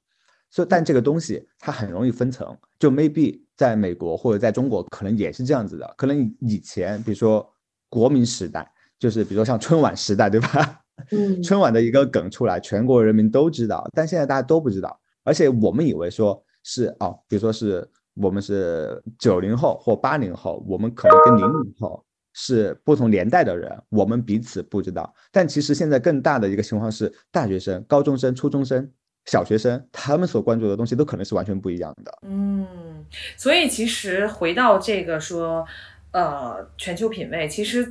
[SPEAKER 4] 所以但这个东西它很容易分层，就 maybe 在美国或者在中国可能也是这样子的，可能以前比如说国民时代，就是比如说像春晚时代，对吧？
[SPEAKER 6] 嗯，
[SPEAKER 4] 春晚的一个梗出来，全国人民都知道，但现在大家都不知道，而且我们以为说是哦，比如说是我们是九零后或八零后，我们可能跟零零后。是不同年代的人，我们彼此不知道。但其实现在更大的一个情况是，大学生、高中生、初中生、小学生，他们所关注的东西都可能是完全不一样的。
[SPEAKER 3] 嗯，所以其实回到这个说，呃，全球品味，其实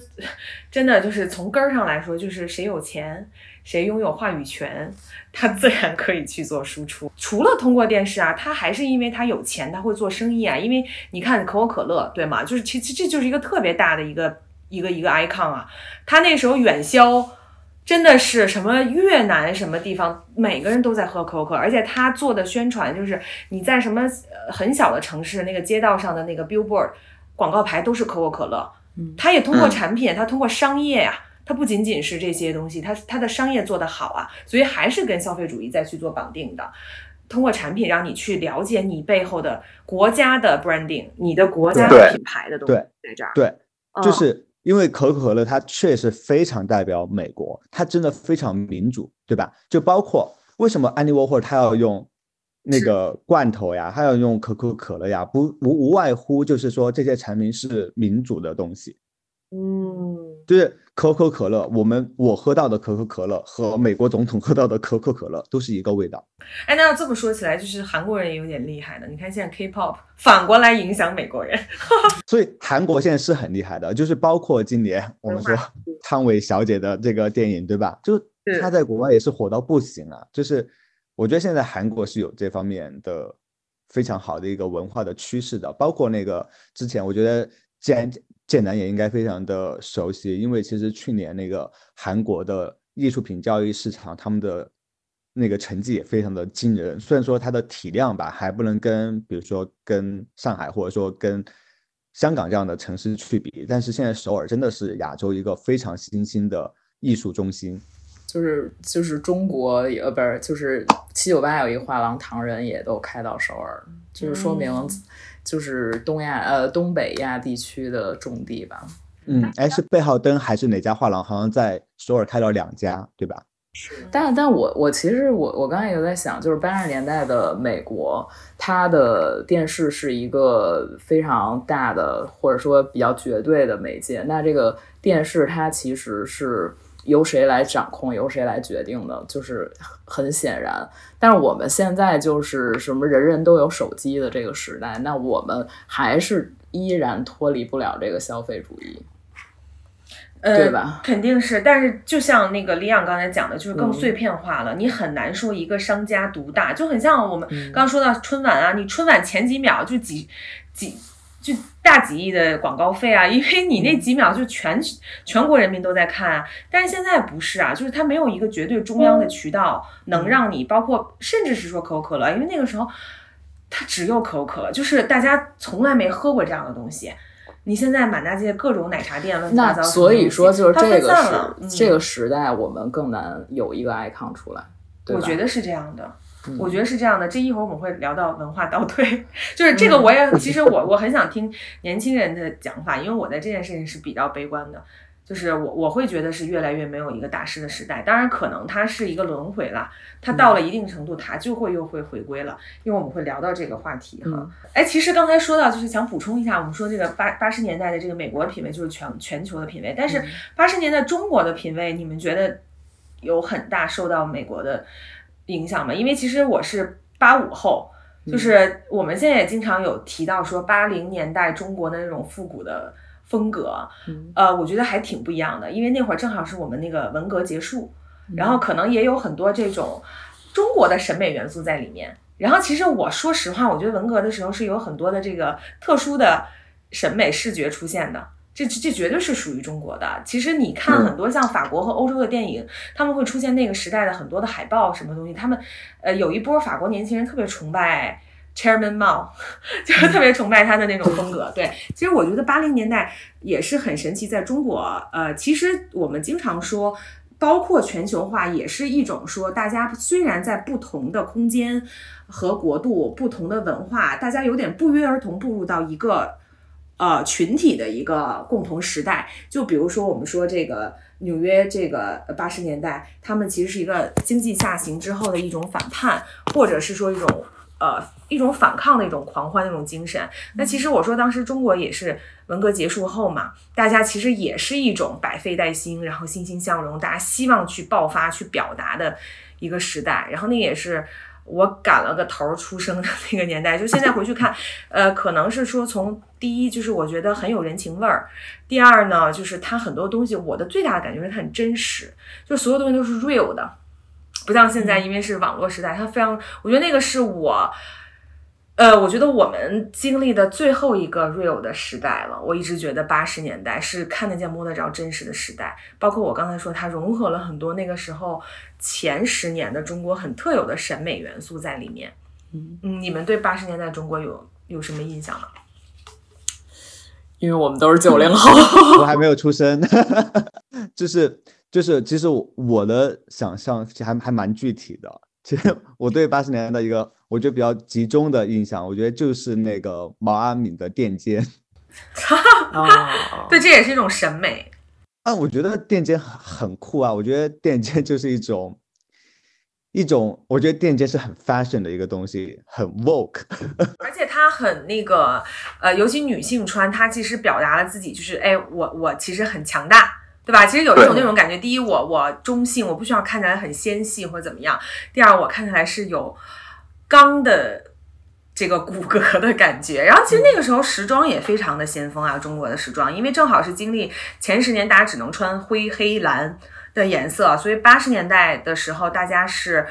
[SPEAKER 3] 真的就是从根儿上来说，就是谁有钱，谁拥有话语权，他自然可以去做输出。除了通过电视啊，他还是因为他有钱，他会做生意啊。因为你看可口可乐，对吗？就是其实这就是一个特别大的一个一个一个 icon 啊。他那时候远销，真的是什么越南什么地方，每个人都在喝可口可乐。而且他做的宣传，就是你在什么很小的城市，那个街道上的那个 billboard 广告牌都是可口可乐。
[SPEAKER 1] 嗯，
[SPEAKER 3] 他也通过产品，他通过商业呀。他不仅仅是这些东西，他他的商业做得好啊，所以还是跟消费主义再去做绑定的，通过产品让你去了解你背后的国家的 branding，你的国家的品牌的东西在这儿。
[SPEAKER 4] 对，就是因为可口可乐它确实非常代表美国，它真的非常民主，对吧？就包括为什么安妮沃霍尔他要用那个罐头呀，他要用可口可乐呀，不无无外乎就是说这些产品是民主的东西。
[SPEAKER 6] 嗯，
[SPEAKER 4] 就是可口可乐，我们我喝到的可口可乐和美国总统喝到的可口可乐都是一个味道。
[SPEAKER 3] 哎，那要这么说起来，就是韩国人也有点厉害的。你看现在 K-pop 反过来影响美国人，
[SPEAKER 4] 所以韩国现在是很厉害的。就是包括今年我们说 汤唯小姐的这个电影，对吧？就她在国外也是火到不行啊。就是我觉得现在韩国是有这方面的非常好的一个文化的趋势的。包括那个之前，我觉得既然。建南也应该非常的熟悉，因为其实去年那个韩国的艺术品交易市场，他们的那个成绩也非常的惊人。虽然说它的体量吧还不能跟，比如说跟上海或者说跟香港这样的城市去比，但是现在首尔真的是亚洲一个非常新兴的艺术中心。
[SPEAKER 1] 就是就是中国呃不是就是七九八有一个画廊，唐人也都开到首尔，就是说明。就是东亚呃东北亚地区的重地吧。
[SPEAKER 4] 嗯，哎，是贝浩登还是哪家画廊？好像在首尔开了两家，对吧？
[SPEAKER 1] 是。但但我我其实我我刚才也在想，就是八十年代的美国，它的电视是一个非常大的或者说比较绝对的媒介。那这个电视它其实是。由谁来掌控，由谁来决定的，就是很显然。但是我们现在就是什么人人都有手机的这个时代，那我们还是依然脱离不了这个消费主义，对吧？
[SPEAKER 3] 肯定是。但是就像那个李昂刚才讲的，就是更碎片化了，你很难说一个商家独大，就很像我们刚说到春晚啊，你春晚前几秒就几几。就大几亿的广告费啊，因为你那几秒就全全国人民都在看啊。但是现在不是啊，就是它没有一个绝对中央的渠道能让你，包括甚至是说可口可乐，因为那个时候它只有可口可乐，就是大家从来没喝过这样的东西。你现在满大街各种奶茶店乱七八糟，
[SPEAKER 1] 所以说就是这个
[SPEAKER 3] 时
[SPEAKER 1] 这个时代，我们更难有一个 icon 出来。
[SPEAKER 3] 我觉得是这样的。我觉得是这样的。这一会儿我们会聊到文化倒退，就是这个我也其实我我很想听年轻人的讲法，因为我在这件事情是比较悲观的。就是我我会觉得是越来越没有一个大师的时代，当然可能它是一个轮回了，它到了一定程度，它就会又会回归了，因为我们会聊到这个话题哈。哎，其实刚才说到，就是想补充一下，我们说这个八八十年代的这个美国的品味就是全全球的品味，但是八十年代中国的品味，你们觉得有很大受到美国的影响吗？因为其实我是八五后，就是我们现在也经常有提到说八零年代中国的那种复古的。风格，呃，我觉得还挺不一样的，因为那会儿正好是我们那个文革结束，然后可能也有很多这种中国的审美元素在里面。然后其实我说实话，我觉得文革的时候是有很多的这个特殊的审美视觉出现的，这这绝对是属于中国的。其实你看很多像法国和欧洲的电影，他们会出现那个时代的很多的海报什么东西，他们呃有一波法国年轻人特别崇拜。Chairman Mao 就是特别崇拜他的那种风格。对，其实我觉得八零年代也是很神奇，在中国，呃，其实我们经常说，包括全球化也是一种说，大家虽然在不同的空间和国度、不同的文化，大家有点不约而同步入到一个呃群体的一个共同时代。就比如说，我们说这个纽约这个八十年代，他们其实是一个经济下行之后的一种反叛，或者是说一种。呃，一种反抗的一种狂欢的那种精神。那其实我说，当时中国也是文革结束后嘛，大家其实也是一种百废待兴，然后欣欣向荣，大家希望去爆发、去表达的一个时代。然后那也是我赶了个头出生的那个年代。就现在回去看，呃，可能是说从第一就是我觉得很有人情味儿，第二呢就是它很多东西，我的最大的感觉是它很真实，就所有东西都是 real 的。不像现在，因为是网络时代，它非常，我觉得那个是我，呃，我觉得我们经历的最后一个 real 的时代了。我一直觉得八十年代是看得见摸得着真实的时代，包括我刚才说，它融合了很多那个时候前十年的中国很特有的审美元素在里面。嗯嗯，你们对八十年代中国有有什么印象吗？
[SPEAKER 1] 因为我们都是九零后，
[SPEAKER 4] 我还没有出生，就是。就是，其实我的想象其实还还蛮具体的。其实我对八十年代的一个我觉得比较集中的印象，我觉得就是那个毛阿敏的垫肩。
[SPEAKER 3] 对，这也是一种审美。
[SPEAKER 4] 啊，我觉得垫肩很很酷啊！我觉得垫肩就是一种一种，我觉得垫肩是很 fashion 的一个东西，很 woke。
[SPEAKER 3] 而且它很那个，呃，尤其女性穿，它其实表达了自己，就是哎，我我其实很强大。对吧？其实有一种那种感觉。第一，我我中性，我不需要看起来很纤细或者怎么样。第二，我看起来是有刚的这个骨骼的感觉。然后，其实那个时候时装也非常的先锋啊，中国的时装，因为正好是经历前十年大家只能穿灰黑蓝的颜色，所以八十年代的时候，大家是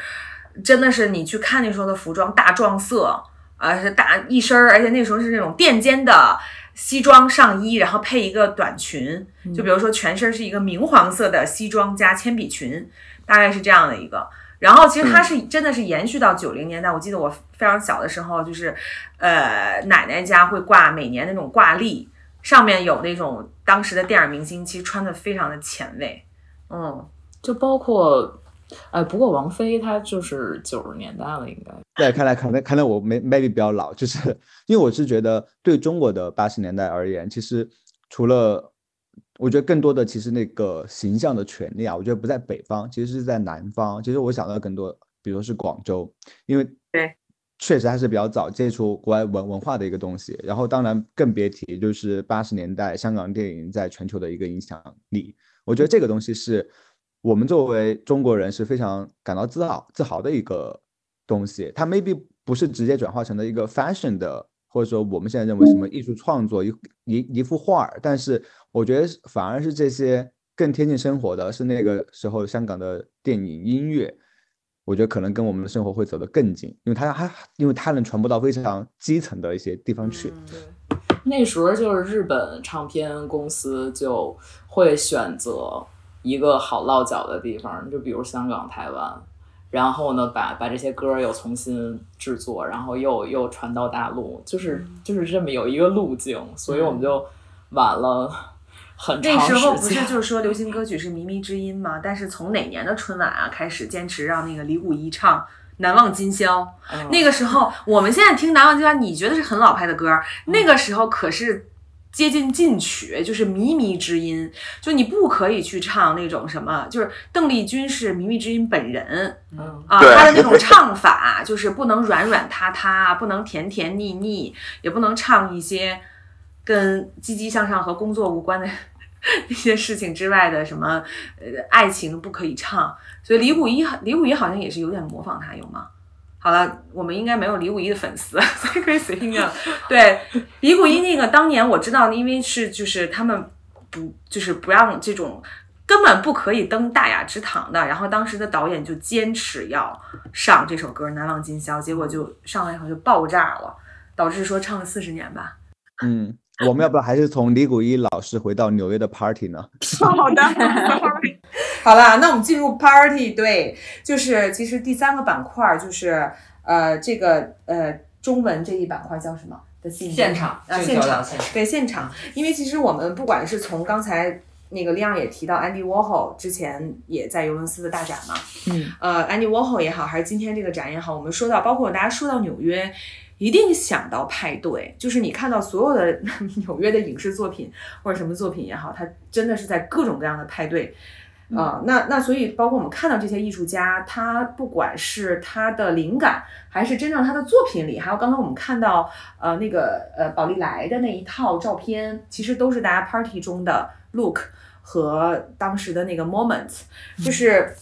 [SPEAKER 3] 真的是你去看那时候的服装大撞色啊，是大一身儿，而且那时候是那种垫肩的。西装上衣，然后配一个短裙，就比如说全身是一个明黄色的西装加铅笔裙，大概是这样的一个。然后其实它是真的是延续到九零年代，我记得我非常小的时候，就是呃奶奶家会挂每年那种挂历，上面有那种当时的电影明星，其实穿的非常的前卫，嗯，
[SPEAKER 1] 就包括。哎，不过王菲她就是九十年代了，应该。
[SPEAKER 4] 对，看来看来看来我没 maybe 比较老，就是 因为我是觉得对中国的八十年代而言，其实除了我觉得更多的其实那个形象的权利啊，我觉得不在北方，其实是在南方。其实我想到更多，比如是广州，因为
[SPEAKER 3] 对，
[SPEAKER 4] 确实还是比较早接触国外文文化的一个东西。然后当然更别提就是八十年代香港电影在全球的一个影响力。我觉得这个东西是。我们作为中国人是非常感到自豪、自豪的一个东西。它 maybe 不是直接转化成了一个 fashion 的，或者说我们现在认为什么艺术创作一一一幅画儿。但是我觉得反而是这些更贴近生活的，是那个时候香港的电影、音乐。我觉得可能跟我们的生活会走得更近，因为它还因为它能传播到非常基层的一些地方去。
[SPEAKER 1] 那时候就是日本唱片公司就会选择。一个好落脚的地方，就比如香港、台湾，然后呢，把把这些歌又重新制作，然后又又传到大陆，就是就是这么有一个路径，所以我们就晚了很长
[SPEAKER 3] 时间。那时候不是就是说流行歌曲是靡靡之音吗？但是从哪年的春晚啊开始坚持让那个李谷一唱难忘今宵》。
[SPEAKER 1] 嗯
[SPEAKER 3] 那个时候，我们现在听《难忘今宵》，你觉得是很老派的歌儿，那个时候可是接近禁曲，就是靡靡之音，就你不可以去唱那种什么，就是邓丽君是靡靡之音本人
[SPEAKER 1] 嗯
[SPEAKER 3] 啊，
[SPEAKER 8] 对
[SPEAKER 3] 她的那种 唱法就是不能软软塌塌，不能甜甜腻腻，也不能唱一些跟积极向上和工作无关的。那些事情之外的什么，呃，爱情不可以唱，所以李谷一李谷一好像也是有点模仿他，有吗？好了，我们应该没有李谷一的粉丝，所以可以随便讲。对，李谷一那个当年我知道，因为是就是他们不就是不让这种根本不可以登大雅之堂的，然后当时的导演就坚持要上这首歌《难忘今宵》，结果就上来以后就爆炸了，导致说唱了四十年吧。
[SPEAKER 4] 嗯，我们要不要还是从李谷一老师回到纽约的 party 呢？
[SPEAKER 3] 好的，好啦，那我们进入 party，对，就是其实第三个板块就是呃这个呃中文这一板块叫什么？的信
[SPEAKER 9] 现场
[SPEAKER 3] 啊，现场对现场，因为其实我们不管是从刚才那个利昂也提到 Andy Warhol 之前也在尤伦斯的大展嘛，
[SPEAKER 1] 嗯，
[SPEAKER 3] 呃，Andy Warhol 也好，还是今天这个展也好，我们说到，包括大家说到纽约，一定想到派对，就是你看到所有的 纽约的影视作品或者什么作品也好，它真的是在各种各样的派对。啊、那那所以包括我们看到这些艺术家，他不管是他的灵感，还是真正他的作品里，还有刚刚我们看到呃那个呃宝丽来的那一套照片，其实都是大家 party 中的 look 和当时的那个 moment，就是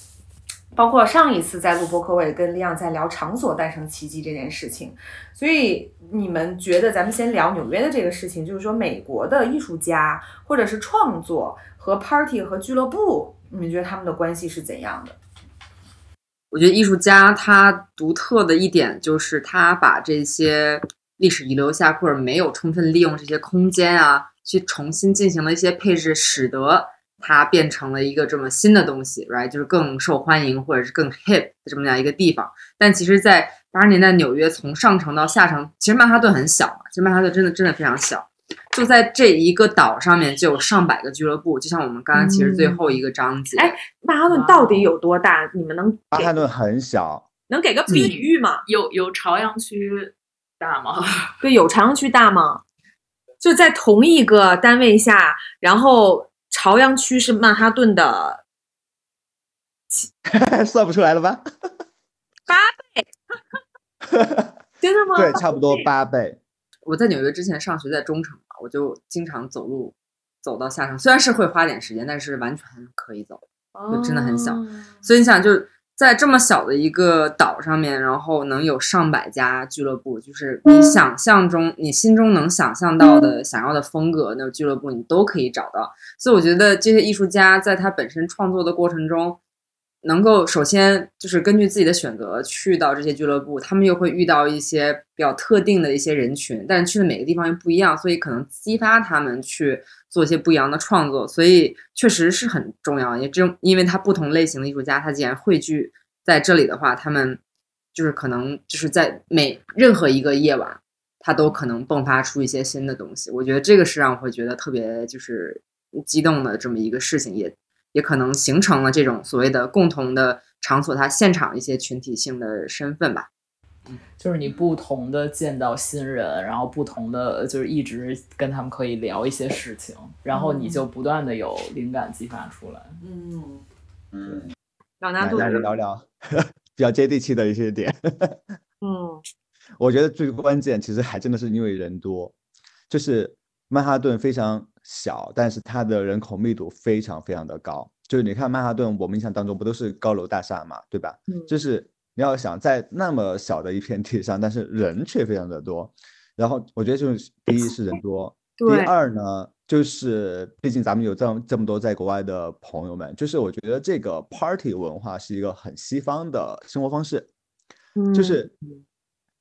[SPEAKER 3] 包括上一次在录播课，我也跟李昂在聊场所诞生奇迹这件事情。所以你们觉得，咱们先聊纽约的这个事情，就是说美国的艺术家或者是创作和 party 和俱乐部，你们觉得他们的关系是怎样的？
[SPEAKER 2] 我觉得艺术家他独特的一点就是他把这些历史遗留下或者没有充分利用这些空间啊，去重新进行了一些配置，使得它变成了一个这么新的东西，right？就是更受欢迎或者是更 hip 的这么样一个地方。但其实，在八十年代纽约从上城到下城，其实曼哈顿很小嘛，其实曼哈顿真的真的非常小。就在这一个岛上面就有上百个俱乐部，就像我们刚刚其实最后一个章节，
[SPEAKER 10] 哎曼哈顿到底有多大？你们能
[SPEAKER 4] 曼哈顿很小，
[SPEAKER 10] 能给个比喻吗？
[SPEAKER 11] 有有朝阳区大吗？
[SPEAKER 10] 对，有朝阳区大吗？就在同一个单位下，然后朝阳区是曼哈顿的
[SPEAKER 4] 算不出来了吧？
[SPEAKER 10] 八倍 真的吗？
[SPEAKER 4] 对，差不多八倍。
[SPEAKER 2] 我在纽约之前上学在中城嘛，我就经常走路走到下城，虽然是会花点时间，但是完全可以走，就真的很小。
[SPEAKER 10] 哦
[SPEAKER 2] 所以你想，就在这么小的一个岛上面，然后能有上百家俱乐部，就是你想象中、你心中能想象到的、想要的风格那种俱乐部，你都可以找到。所以我觉得这些艺术家在他本身创作的过程中，能够首先就是根据自己的选择去到这些俱乐部，他们又会遇到一些比较特定的一些人群，但去的每个地方又不一样，所以可能激发他们去做一些不一样的创作，所以确实是很重要。也正因为他不同类型的艺术家，他既然汇聚在这里的话，他们就是可能就是在每任何一个夜晚，他都可能迸发出一些新的东西。我觉得这个是让我会觉得特别就是激动的这么一个事情，也也可能形成了这种所谓的共同的场所，它现场一些群体性的身份吧。
[SPEAKER 1] 就是你不同的见到新人，然后不同的就是一直跟他们可以聊一些事情，然后你就不断的有灵感激发出来。
[SPEAKER 3] 嗯，
[SPEAKER 4] 嗯，
[SPEAKER 10] 老拿度，
[SPEAKER 4] 来来聊聊比较接地气的一些点。
[SPEAKER 10] 嗯，
[SPEAKER 4] 我觉得最关键其实还真的是因为人多，就是曼哈顿非常小，但是它的人口密度非常非常的高。就是你看曼哈顿，我们印象当中不都是高楼大厦嘛，对吧？
[SPEAKER 10] 嗯
[SPEAKER 4] 就是你要想在那么小的一片地上，但是人却非常的多。然后我觉得就是第一是人多，第二呢，就是毕竟咱们有这么这么多在国外的朋友们，就是我觉得这个 party 文化是一个很西方的生活方式。就
[SPEAKER 10] 嗯
[SPEAKER 4] 是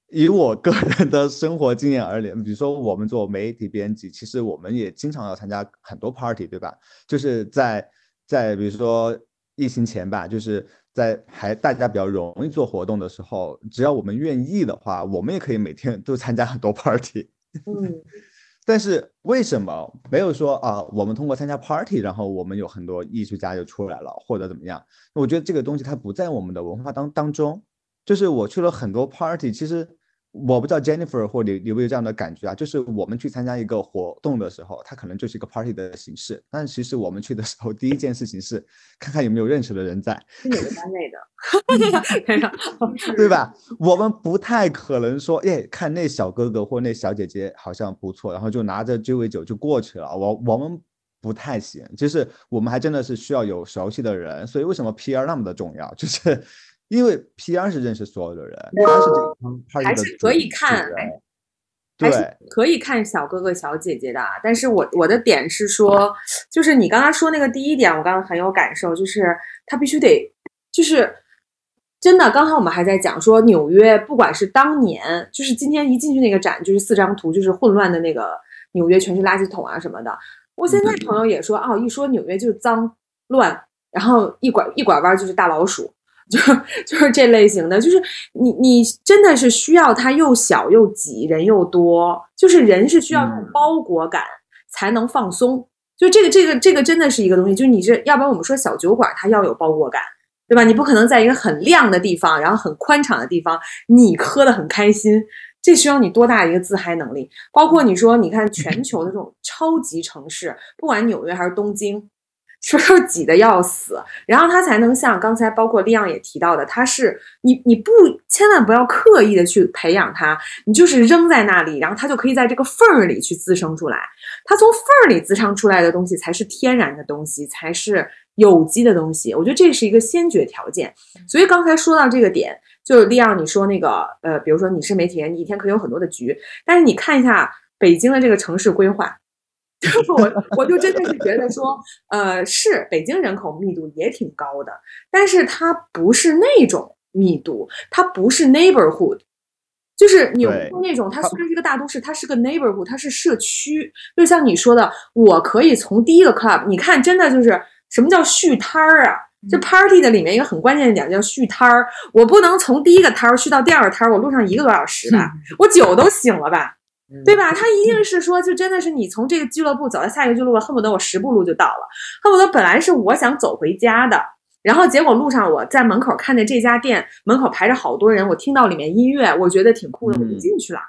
[SPEAKER 4] 以我个人的生活经验而言，比如说我们做媒体编辑，其实我们也经常要参加很多 party，对吧？就是在在比如说疫情前吧，就是在还大家比较容易做活动的时候，只要我们愿意的话，我们也可以每天都参加很多 party。
[SPEAKER 10] 嗯
[SPEAKER 4] 但是为什么没有说啊？我们通过参加 party，然后我们有很多艺术家就出来了，或者怎么样？我觉得这个东西它不在我们的文化当当中。就是我去了很多 party，其实我不知道 Jennifer 或你有没有这样的感觉啊？就是我们去参加一个活动的时候，它可能就是一个 party 的形式，但是其实我们去的时候，第一件事情是看看有没有认识的人在，
[SPEAKER 3] 是哪个单位的？
[SPEAKER 4] 对吧？我们不太可能说，哎，看那小哥哥或那小姐姐好像不错，然后就拿着鸡尾酒就过去了。我我们不太行，就是我们还真的是需要有熟悉的人。所以为什么 PR 那么的重要？就是因为 PR 是认识所有的人，他是这个 party
[SPEAKER 3] 还是可以看
[SPEAKER 4] 对，
[SPEAKER 3] 可以看小哥哥小姐姐的啊。但是我我的点是说，就是你刚刚说那个第一点，我刚刚很有感受，就是他必须得，就是真的。刚才我们还在讲说，纽约不管是当年，就是今天一进去那个展，就是四张图，就是混乱的那个纽约全是垃圾桶啊什么的。我现在朋友也说，哦，一说纽约就是脏乱，然后一拐一拐弯就是大老鼠。就就是这类型的，就是你你真的是需要它又小又挤，人又多，就是人是需要这种
[SPEAKER 4] 嗯
[SPEAKER 3] 包裹感才能放松。就这个这个这个真的是一个东西，就是你这要不然我们说小酒馆它要有包裹感，对吧？你不可能在一个很亮的地方，然后很宽敞的地方，你喝的很开心，这需要你多大的一个自嗨能力？包括你说，你看全球的这种超级城市，不管纽约还是东京，是不是挤得要死？然后他才能像刚才包括利昂也提到的，他是你你不千万不要刻意的去培养他，你就是扔在那里，然后他就可以在这个缝儿里去滋生出来。他从缝儿里滋生出来的东西才是天然的东西，才是有机的东西。我觉得这是一个先决条件。所以刚才说到这个点，就是利昂你说那个呃，比如说你是媒体人，你一天可以有很多的局，但是你看一下北京的这个城市规划。我我就真的是觉得说，呃，是北京人口密度也挺高的，但是它不是那种密度，它不是 neighborhood，就是纽约那种，它虽然是个大都市，它是个 neighborhood，它是社区。就像你说的，我可以从第一个 club，你看，真的就是什么叫续摊儿啊？这 party 的里面一个很关键的点叫续摊儿，我不能从第一个摊儿续到第二个摊儿，我路上一个多小时吧，我酒都醒了吧。对吧？他一定是说，就真的是你从这个俱乐部走到下一个俱乐部，恨不得我十步路就到了，恨不得本来是我想走回家的，然后结果路上我在门口看见这家店门口排着好多人，我听到里面音乐，我觉得挺酷的，我就
[SPEAKER 4] 嗯
[SPEAKER 3] 进去了。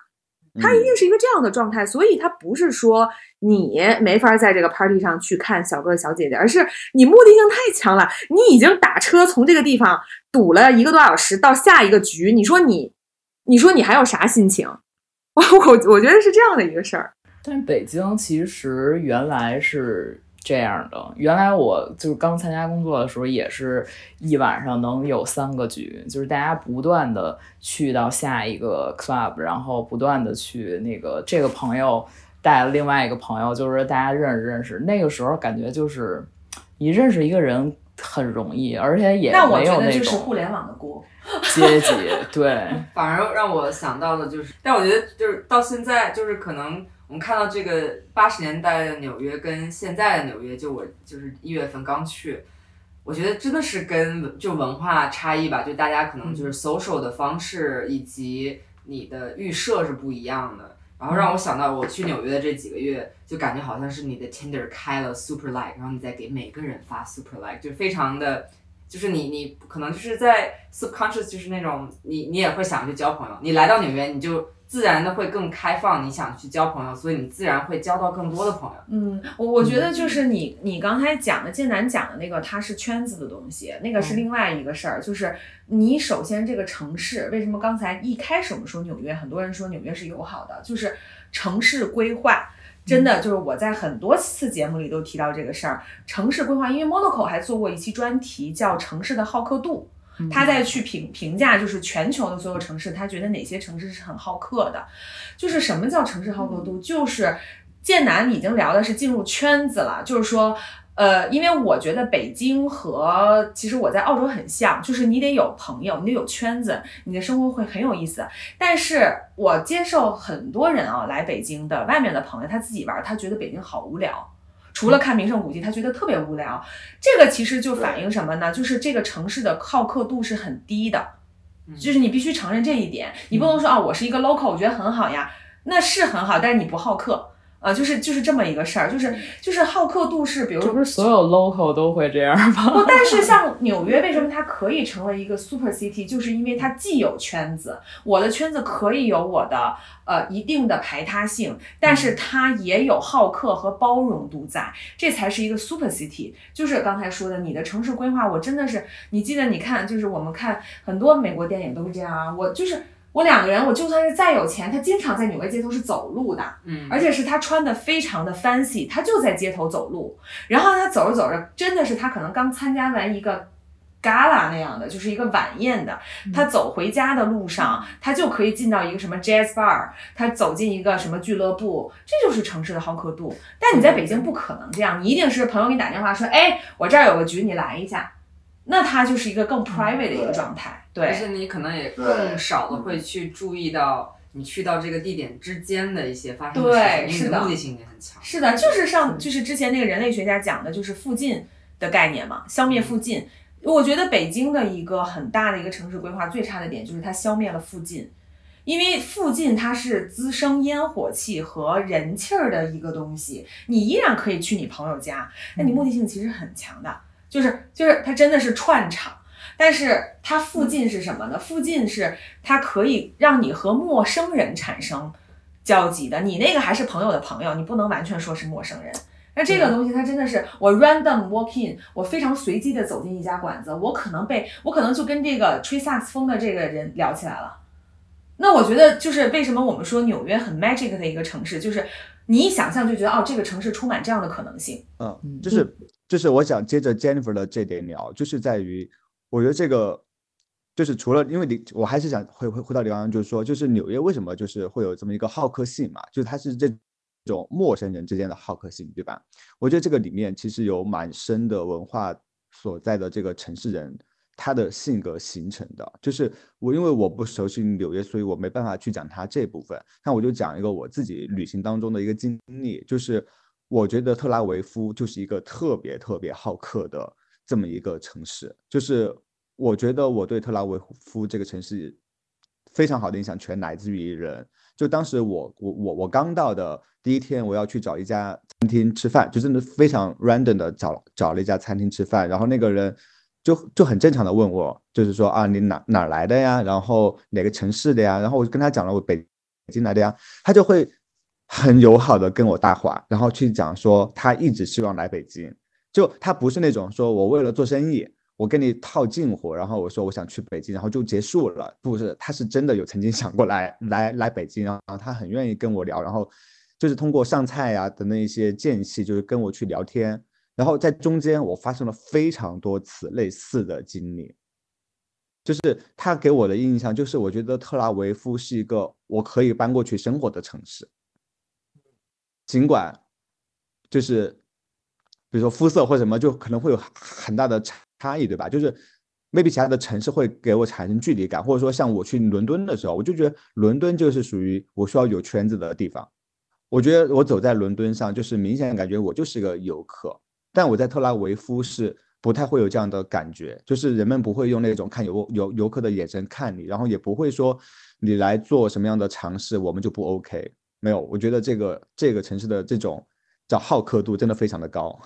[SPEAKER 3] 他一定是一个这样的状态，所以他不是说你没法在这个 party 上去看小哥哥小姐姐，而是你目的性太强了，你已经打车从这个地方堵了一个多小时到下一个局，你说你，你说你还有啥心情？我我觉得是这样的一个事儿。
[SPEAKER 1] 但是北京其实原来是这样的，原来我就是刚参加工作的时候，也是一晚上能有三个局，就是大家不断的去到下一个 club，然后不断的去那个这个朋友带了另外一个朋友，就是大家认识认识。那个时候感觉就是你认识一个人很容易，而且也没有那
[SPEAKER 12] 觉得就是
[SPEAKER 1] 种
[SPEAKER 12] 互联网的锅。
[SPEAKER 1] 阶级，对。
[SPEAKER 2] 反而让我想到的就是，但我觉得就是到现在，就是可能我们看到这个八十年代的纽约跟现在的纽约，就我就是一月份刚去，我觉得真的是跟就文化差异吧，就大家可能就是 social 的方式以及你的预设是不一样的。然后让我想到我去纽约的这几个月，就感觉好像是你的 Tinder 开了 Super Like，然后你再给每个人发 Super Like，就非常的，就是你你可能就是在 subconscious 就是那种你你也会想去交朋友，你来到纽约你就自然的会更开放，你想去交朋友，所以你自然会交到更多的朋友。
[SPEAKER 12] 嗯，我我觉得就是你你刚才讲的建南讲的那个，它是圈子的东西，那个是另外一个事儿。就是你首先这个城市，为什么刚才一开始我们说纽约，很多人说纽约是友好的，就是城市规划。真的就是我在很多次节目里都提到这个事儿，城市规划，因为 Monaco 还做过一期专题叫城市的好客度，他在去评评价就是全球的所有城市，他觉得哪些城市是很好客的，就是什么叫城市好客度，就是建南已经聊的是进入圈子了，就是说。呃，因为我觉得北京和其实我在澳洲很像，就是你得有朋友，你得有圈子，你的生活会很有意思。但是我接受很多人啊来北京的外面的朋友，他自己玩，他觉得北京好无聊。除了看名胜古迹，他觉得特别无聊。这个其实就反映什么呢？就是这个城市的好客度是很低的，就是你必须承认这一点。你不能说啊，我是一个 local，我觉得很好呀，那是很好，但是你不好客。
[SPEAKER 3] 呃，就是就是这么一个事儿，就是就是好客度是，比如说
[SPEAKER 1] 这不是所有 local 都会这样吗？
[SPEAKER 3] 不，但是 像纽约，为什么它可以成为一个 super city，就是因为它既有圈子，我的圈子可以有我的呃一定的排他性，但是它也有好客和包容度在，这才是一个 super city。就是刚才说的，你的城市规划，我真的是，你记得你看，就是我们看很多美国电影都是这样啊，我就是。我两个人，我就算是再有钱，他经常在纽约街头是走路的，
[SPEAKER 2] 嗯，
[SPEAKER 3] 而且是他穿的非常的 fancy，他就在街头走路。然后他走着走着，真的是他可能刚参加完一个 gala 那样的，就是一个晚宴的。他走回家的路上，他就可以进到一个什么 jazz bar，他走进一个什么俱乐部，这就是城市的好客度。但你在北京不可能这样，你一定是朋友给你打电话说，哎，我这儿有个局，你来一下。那他就是一个更 private 的一个状态，对。
[SPEAKER 2] 而且你可能也更少的会去注意到你去到这个地点之间的一些发生的事情，因为
[SPEAKER 3] 对是的
[SPEAKER 2] 目的性也很强。
[SPEAKER 3] 是的，就是上就是之前那个人类学家讲的，就是附近的概念嘛，消灭附近。我觉得北京的一个很大的一个城市规划最差的点就是它消灭了附近，因为附近它是滋生烟火气和人气儿的一个东西，你依然可以去你朋友家，那你目的性其实很强的，就是就是它真的是串场。但是它附近是什么呢？附近是它可以让你和陌生人产生交集的，你那个还是朋友的朋友，你不能完全说是陌生人。那这个东西它真的是我 random walk in，我非常随机的走进一家馆子，我可能被我可能就跟这个吹萨克斯风的这个人聊起来了。那我觉得就是为什么我们说纽约很 magic 的一个城市，就是你一想象就觉得哦，这个城市充满这样的可能性。
[SPEAKER 4] 嗯，就是就是我想接着 Jennifer 的这点聊，就是在于我觉得这个就是除了因为你，我还是想回回回到刘洋，就是说，就是纽约为什么就是会有这么一个好客性嘛，就是它是这种陌生人之间的好客性，对吧？我觉得这个里面其实有蛮深的文化所在的这个城市人。他的性格形成的，就是我因为我不熟悉纽约，所以我没办法去讲他这部分。那我就讲一个我自己旅行当中的一个经历，就是我觉得特拉维夫就是一个特别特别好客的这么一个城市。就是我觉得我对特拉维夫这个城市非常好的印象，全来自于人。就当时我我我我刚到的第一天，我要去找一家餐厅吃饭，就真的非常 random 的找找了一家餐厅吃饭，然后那个人。就就很正常的问我，就是说啊，你哪哪来的呀？然后哪个城市的呀？然后我就跟他讲了我北京来的呀，他就会很友好的跟我搭话，然后去讲说他一直希望来北京，就他不是那种说我为了做生意，我跟你套近乎，然后我说我想去北京，然后就结束了，不是，他是真的有曾经想过来来来北京，然后他很愿意跟我聊，然后就是通过上菜呀的那一些间隙，就是跟我去聊天。然后在中间，我发生了非常多次类似的经历，就是他给我的印象就是，我觉得特拉维夫是一个我可以搬过去生活的城市，尽管就是比如说肤色或什么，就可能会有很大的差异，对吧？就是 maybe 其他的城市会给我产生距离感，或者说像我去伦敦的时候，我就觉得伦敦就是属于我需要有圈子的地方。我觉得我走在伦敦上，就是明显感觉我就是个游客。但我在特拉维夫是不太会有这样的感觉，就是人们不会用那种看游游游客的眼神看你，然后也不会说你来做什么样的尝试，我们就不 OK。没有，我觉得这个这个城市的这种叫好客度真的非常的高。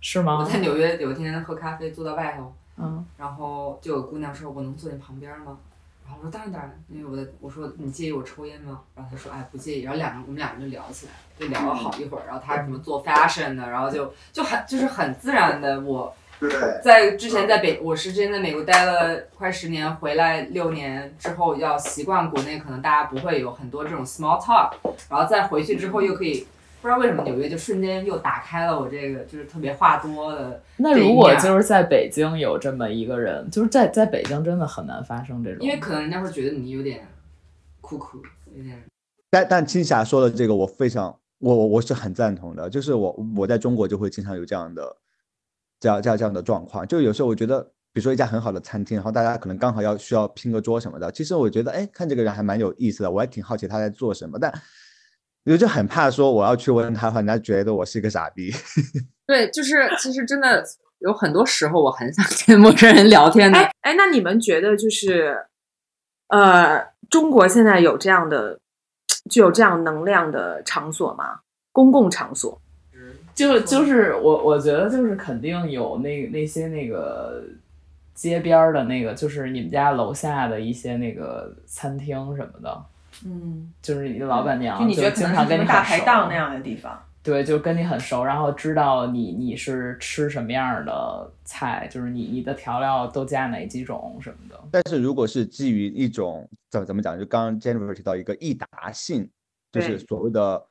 [SPEAKER 1] 是吗？
[SPEAKER 2] 我在纽约有一天喝咖啡，坐到外头，
[SPEAKER 1] 嗯，
[SPEAKER 2] 然后就有姑娘说：“我能坐你旁边吗？”然后我说：“当然当然，因为我的我说你介意我抽烟吗？”然后她说：“哎，不介意。”然后两个我们两个人就聊起来，就聊了好一会儿。然后她什么做 fashion 的，然后就就很就是很自然的我。对在之前在北，我是之前在美国待了快十年，回来六年之后要习惯国内，可能大家不会有很多这种 small talk，然后再回去之后又可以，不知道为什么纽约就瞬间又打开了我这个就是特别话多的。
[SPEAKER 1] 那如果就是在北京有这么一个人，就是在在北京真的很难发生这种，
[SPEAKER 2] 因为可能人家会觉得你有点酷酷，有点。
[SPEAKER 4] 但但青霞说的这个我非常，我我我是很赞同的，就是我我在中国就会经常有这样的。这样这样这样的状况，就有时候我觉得，比如说一家很好的餐厅，然后大家可能刚好要需要拼个桌什么的，其实我觉得，哎，看这个人还蛮有意思的，我还挺好奇他在做什么，但我就很怕说我要去问他的话，人家觉得我是一个傻逼。
[SPEAKER 13] 对，就是其实真的有很多时候，我很想跟陌生人聊天的。
[SPEAKER 6] 哎哎，那你们觉得就是，呃，中国现在有这样的具有这样能量的场所吗？
[SPEAKER 3] 公共场所。
[SPEAKER 1] 就就是我我觉得就是肯定有那那些那个街边儿的那个，就是你们家楼下的一些那个餐厅什么的，
[SPEAKER 14] 嗯，
[SPEAKER 1] 就是你的老板娘
[SPEAKER 14] 就你觉得可
[SPEAKER 1] 经
[SPEAKER 14] 能是什么大
[SPEAKER 1] 常跟你大
[SPEAKER 14] 排档那样的地方，
[SPEAKER 1] 对，就跟你很熟，然后知道你你是吃什么样的菜，就是你你的调料都加哪几种什么的。
[SPEAKER 4] 但是如果是基于一种怎怎么讲，就刚刚 Jennifer 提到一个易达性，就是所谓的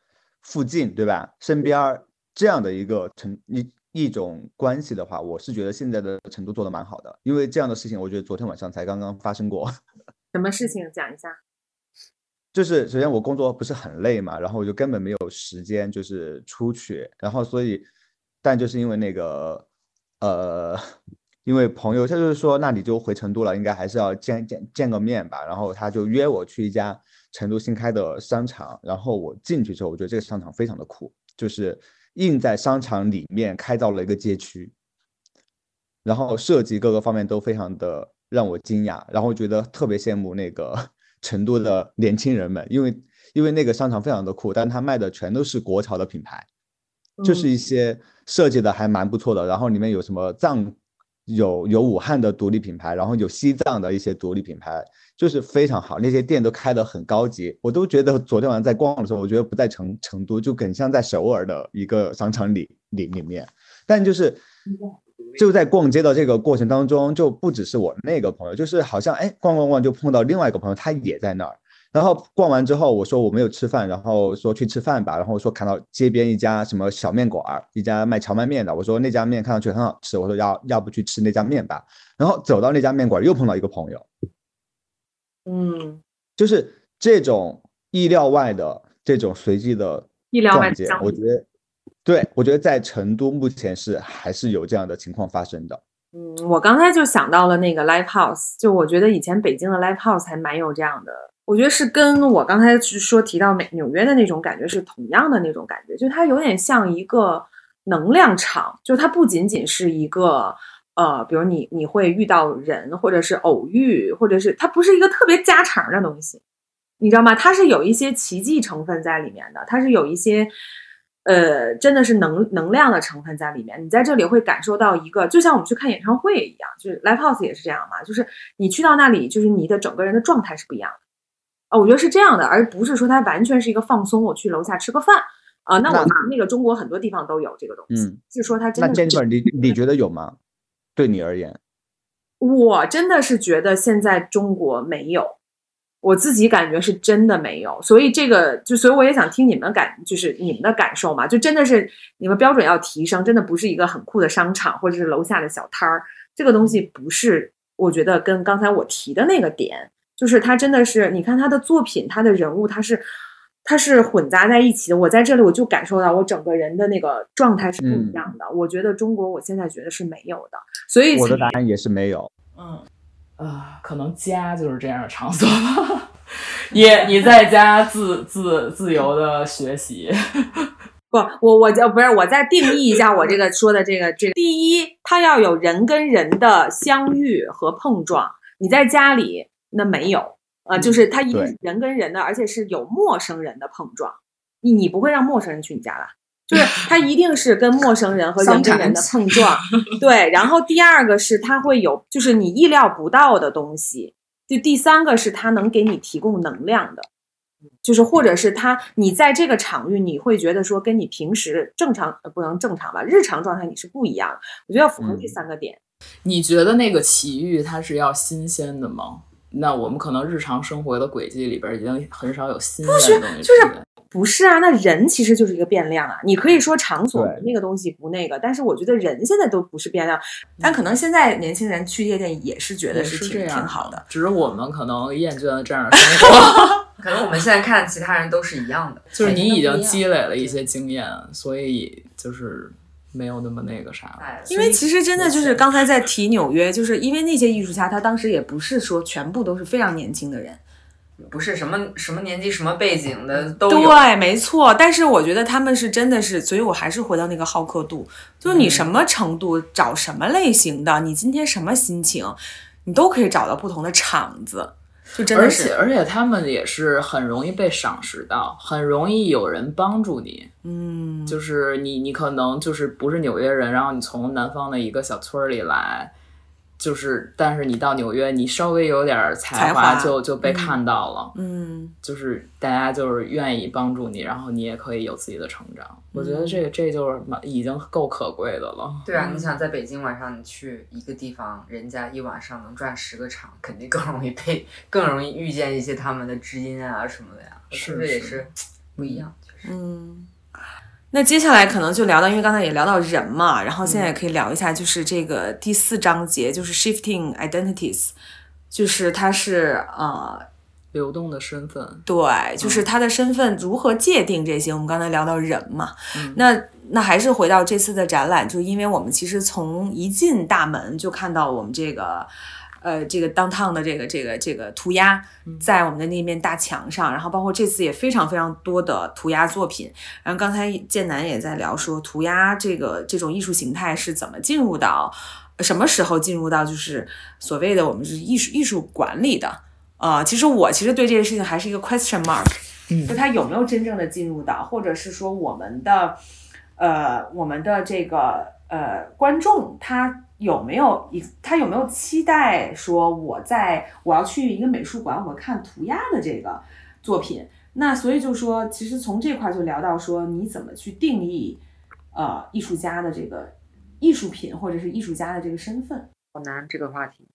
[SPEAKER 4] 附近，对吧？身边儿这样的一个成一一种关系的话，我是觉得现在的成都做的蛮好的，因为这样的事情，我觉得昨天晚上才刚刚发生过。
[SPEAKER 3] 什么事情讲一下？
[SPEAKER 4] 就是首先我工作不是很累嘛，然后我就根本没有时间就是出去，然后所以，但就是因为那个呃，因为朋友他就是说那你就回成都了，应该还是要见见见个面吧，然后他就约我去一家成都新开的商场，然后我进去之后，我觉得这个商场非常的酷，就是硬在商场里面开到了一个街区，然后设计各个方面都非常的让我惊讶，然后觉得特别羡慕那个成都的年轻人们，因为因为那个商场非常的酷，但他卖的全都是国潮的品牌，就是一些设计的还蛮不错的，然后里面有什么藏。有有武汉的独立品牌，然后有西藏的一些独立品牌，就是非常好，那些店都开得很高级，我都觉得昨天晚上在逛的时候，我觉得不在成成都，就更像在首尔的一个商场里里里面，但就是就在逛街的这个过程当中，就不只是我那个朋友，就是好像哎逛逛逛就碰到另外一个朋友，他也在那儿。然后逛完之后，我说我没有吃饭，然后说去吃饭吧，然后说看到街边一家什么小面馆儿，一家卖荞麦面的，我说那家面看上去很好吃，我说要要不去吃那家面吧。然后走到那家面馆儿，又碰到一个朋友，
[SPEAKER 3] 嗯，
[SPEAKER 4] 就是这种意料外的这种随机的
[SPEAKER 3] 意料的
[SPEAKER 4] 我觉得，对我觉得在成都目前是还是有这样的情况发生的。
[SPEAKER 3] 嗯，我刚才就想到了那个 live house，就我觉得以前北京的 live house 还蛮有这样的，我觉得是跟我刚才是说提到美纽约的那种感觉是同样的那种感觉，就它有点像一个能量场，就它不仅仅是一个呃，比如你你会遇到人，或者是偶遇，或者是它不是一个特别家常的东西，你知道吗？它是有一些奇迹成分在里面的，它是有一些。呃，真的是能能量的成分在里面。你在这里会感受到一个，就像我们去看演唱会一样，就是 live house 也是这样嘛，就是你去到那里，就是你的整个人的状态是不一样的。啊，我觉得是这样的，而不是说它完全是一个放松，我去楼下吃个饭啊。那我们那个中国很多地方都有这个东西，
[SPEAKER 4] 嗯，
[SPEAKER 3] 是说它真的那
[SPEAKER 4] Jennifer，你你觉得有吗？对你而言，
[SPEAKER 3] 我真的是觉得现在中国没有，我自己感觉是真的没有，所以这个就所以我也想听你们感，就是你们的感受嘛，就真的是你们标准要提升，真的不是一个很酷的商场或者是楼下的小摊儿，这个东西不是，我觉得跟刚才我提的那个点，就是它真的是，你看他的作品，他的人物，他是。他是混杂在一起的，我在这里我就感受到我整个人的那个状态是不一样的。我觉得中国我现在觉得是没有的，所以
[SPEAKER 4] 我的答案也是没有。
[SPEAKER 14] 嗯，
[SPEAKER 1] 啊，可能家就是这样的场所吧。你你在家自自自由的学习，
[SPEAKER 3] 不，我我就不是我再定义一下我这个说的这个这个。第一，它要有人跟人的相遇和碰撞，你在家里那没有。呃，就是它一定是人跟人的，而且是有陌生人的碰撞。你你不会让陌生人去你家吧？就是它一定是跟陌生人和人跟人的碰撞。对，然后第二个是它会有，就是你意料不到的东西。就第三个是它能给你提供能量的，就是或者是它你在这个场域你会觉得说跟你平时正常呃不能正常吧，日常状态你是不一样的。我觉得要符合这三个点。
[SPEAKER 1] 你觉得那个奇遇它是要新鲜的吗？那我们可能日常生活的轨迹里边已经很少有新鲜的东西出现。
[SPEAKER 3] 不是啊，那人其实就是一个变量啊。你可以说场所那个东西不那个，但是我觉得人现在都不是变量。
[SPEAKER 14] 但可能现在年轻人去夜店也是觉得
[SPEAKER 1] 是
[SPEAKER 14] 挺挺好的，
[SPEAKER 1] 只是我们可能厌倦了这样的生活。
[SPEAKER 2] 可能我们现在看其他人都是一样的，
[SPEAKER 1] 就是你已经积累了一些经验，所以就是没有那么那个啥
[SPEAKER 14] 因为其实真的就是刚才在提纽约，就是因为那些艺术家，他当时也不是说全部都是非常年轻的人，
[SPEAKER 2] 不是什么什么年纪、什么背景的都有。
[SPEAKER 14] 对，没错。但是我觉得他们是真的是，所以我还是回到那个好客度，就是你什么程度，找什么类型的，你今天什么心情，你都可以找到不同的场子。
[SPEAKER 3] 就真的是
[SPEAKER 1] 且而且他们也是很容易被赏识到，很容易有人帮助你。
[SPEAKER 3] 嗯，
[SPEAKER 1] 就是你你可能就是不是纽约人，然后你从南方的一个小村儿里来，就是但是你到纽约，你稍微有点儿才
[SPEAKER 3] 才华
[SPEAKER 1] 就就被
[SPEAKER 3] 嗯
[SPEAKER 1] 看到了。
[SPEAKER 3] 嗯
[SPEAKER 1] 就是大家就是愿意帮助你，然后你也可以有自己的成长。我觉得这个这就是蛮已经够可贵的了。
[SPEAKER 2] 对啊，
[SPEAKER 3] 嗯
[SPEAKER 2] 你想在北京晚上你去一个地方，人家一晚上能转十个场，肯定更容易被更容易遇见一些他们的知音啊什么的呀。
[SPEAKER 1] 是
[SPEAKER 2] 不是也
[SPEAKER 1] 是
[SPEAKER 2] 是不一样，确实。
[SPEAKER 3] 嗯。那接下来可能就聊到，因为刚才也聊到人嘛，然后现
[SPEAKER 1] 嗯
[SPEAKER 3] 在也可以聊一下，就是这个第四章节，就是 shifting identities，就是它是呃
[SPEAKER 1] 流动的身份，
[SPEAKER 3] 对，就是他的身份如何界定这些。我们刚才聊到人嘛，
[SPEAKER 1] 嗯
[SPEAKER 3] 那那还是回到这次的展览，就是因为我们其实从一进大门就看到我们这个。呃，这个 downtown 的这个这个这个涂鸦，在我们的那面大墙上，然后包括这次也非常非常多的涂鸦作品。然后刚才建南也在聊说，涂鸦这个这种艺术形态是怎么进入到什么时候进入到就是所谓的我们是艺术艺术管理的。呃，其实我其实对这个事情还是一个 question mark，
[SPEAKER 1] 嗯
[SPEAKER 3] 就它有没有真正的进入到，或者是说我们的呃我们的这个呃观众他有没有一他有没有期待说我在我要去一个美术馆，我看涂鸦的这个作品？那所以就说，其实从这块就聊到说，你怎么去定义呃艺术家的这个艺术品或者是艺术家的这个身份？
[SPEAKER 2] 好难这个话题，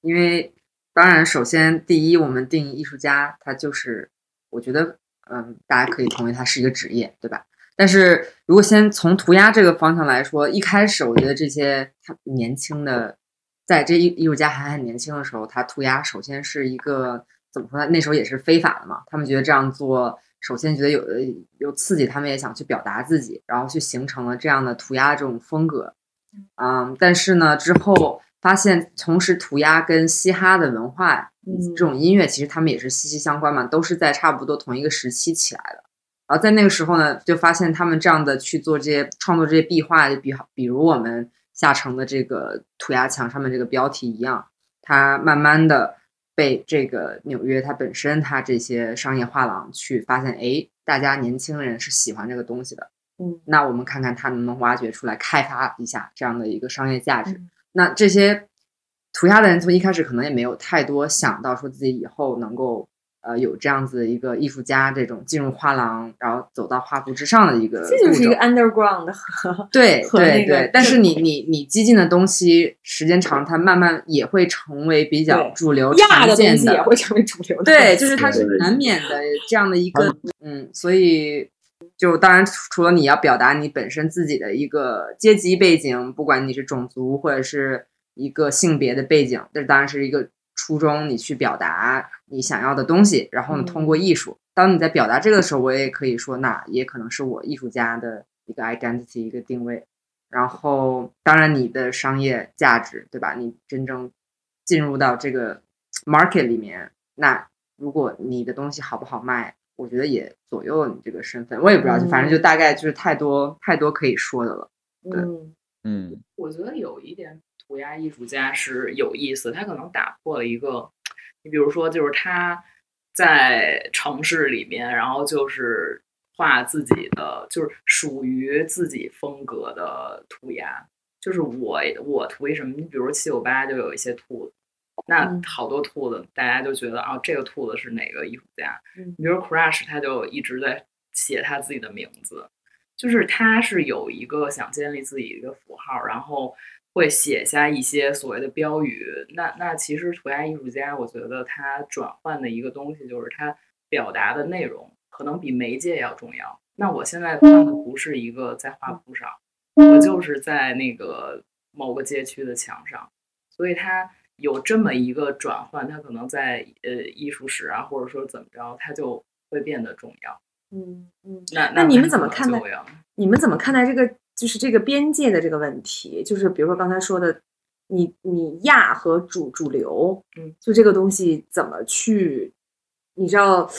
[SPEAKER 2] 因为当然，首先第一，我们定义艺术家，他就是我觉得，嗯，大家可以同意他是一个职业，对吧？但是如果先从涂鸦这个方向来说，一开始我觉得这些他年轻的，在这艺艺术家还很年轻的时候，他涂鸦首先是一个怎么说呢？那时候也是非法的嘛，他们觉得这样做，首先觉得有呃有刺激，他们也想去表达自己，然后去形成了这样的涂鸦这种风格。嗯，但是呢，之后发现同时涂鸦跟嘻哈的文化，
[SPEAKER 3] 嗯
[SPEAKER 2] 这种音乐其实他们也是息息相关嘛，都是在差不多同一个时期起来的。然后在那个时候呢，就发现他们这样的去做这些创作这些壁画，就比好，比如我们下城的这个涂鸦墙上面这个标题一样，它慢慢的被这个纽约它本身它这些商业画廊去发现，哎，大家年轻人是喜欢这个东西的，
[SPEAKER 3] 嗯，
[SPEAKER 2] 那我们看看它能不能挖掘出来，开发一下这样的一个商业价值。
[SPEAKER 3] 嗯
[SPEAKER 2] 那这些涂鸦的人从一开始可能也没有太多想到说自己以后能够呃有这样子的一个艺术家这种进入画廊，然后走到画布之上的一个
[SPEAKER 6] 这就是一个 underground 和
[SPEAKER 2] 对
[SPEAKER 6] 和
[SPEAKER 2] 对
[SPEAKER 6] 那个
[SPEAKER 2] 对，但是你你你激进的东西，时间长，它慢慢也会成为比较主流
[SPEAKER 6] 亚的东
[SPEAKER 2] 常见
[SPEAKER 6] 西也会成为主流的。
[SPEAKER 2] 对，就是它是难免的 这样的一个，嗯，所以就当然除了你要表达你本身自己的一个阶级背景，不管你是种族或者是一个性别的背景，这当然是一个初衷，你去表达你想要的东西，然后呢，通过艺术，当你在表达这个的时候，我也可以说，那也可能是我艺术家的一个 identity 一个定位。然后，当然你的商业价值，对吧？你真正进入到这个 market 里面，那如果你的东西好不好卖，我觉得也左右了你这个身份。我也不知道，就反正就大概就是太多太多可以说的了。
[SPEAKER 6] 对，
[SPEAKER 4] 嗯，
[SPEAKER 1] 我觉得有一点涂鸦艺术家是有意思，他可能打破了一个，你比如说，就是他在城市里面，然后就是画自己的，就是属于自己风格的涂鸦。就是我我涂一什么，你比如七九八就有一些兔子，那
[SPEAKER 6] 嗯
[SPEAKER 1] 好多兔子，大家就觉得啊，这个兔子是哪个艺术家？
[SPEAKER 6] 你
[SPEAKER 1] 比如 Crush，他就一直在写他自己的名字，就是他是有一个想建立自己一个符号，然后会写下一些所谓的标语。那那其实涂鸦艺术家，我觉得他转换的一个东西就是他表达的内容可能比媒介要重要。那我现在画的不是一个在画布上，我就是在那个某个街区的墙上，所以它有这么一个转换，它可能在呃艺术史啊，或者说怎么着，它就会变得重要。
[SPEAKER 6] 嗯嗯，
[SPEAKER 1] 那
[SPEAKER 6] 那你们怎么看待你们怎么看待这个就是这个边界的这个问题？就是比如说刚才说的，你你亚和主主流，
[SPEAKER 1] 嗯，
[SPEAKER 6] 就这个东西怎么去，你知道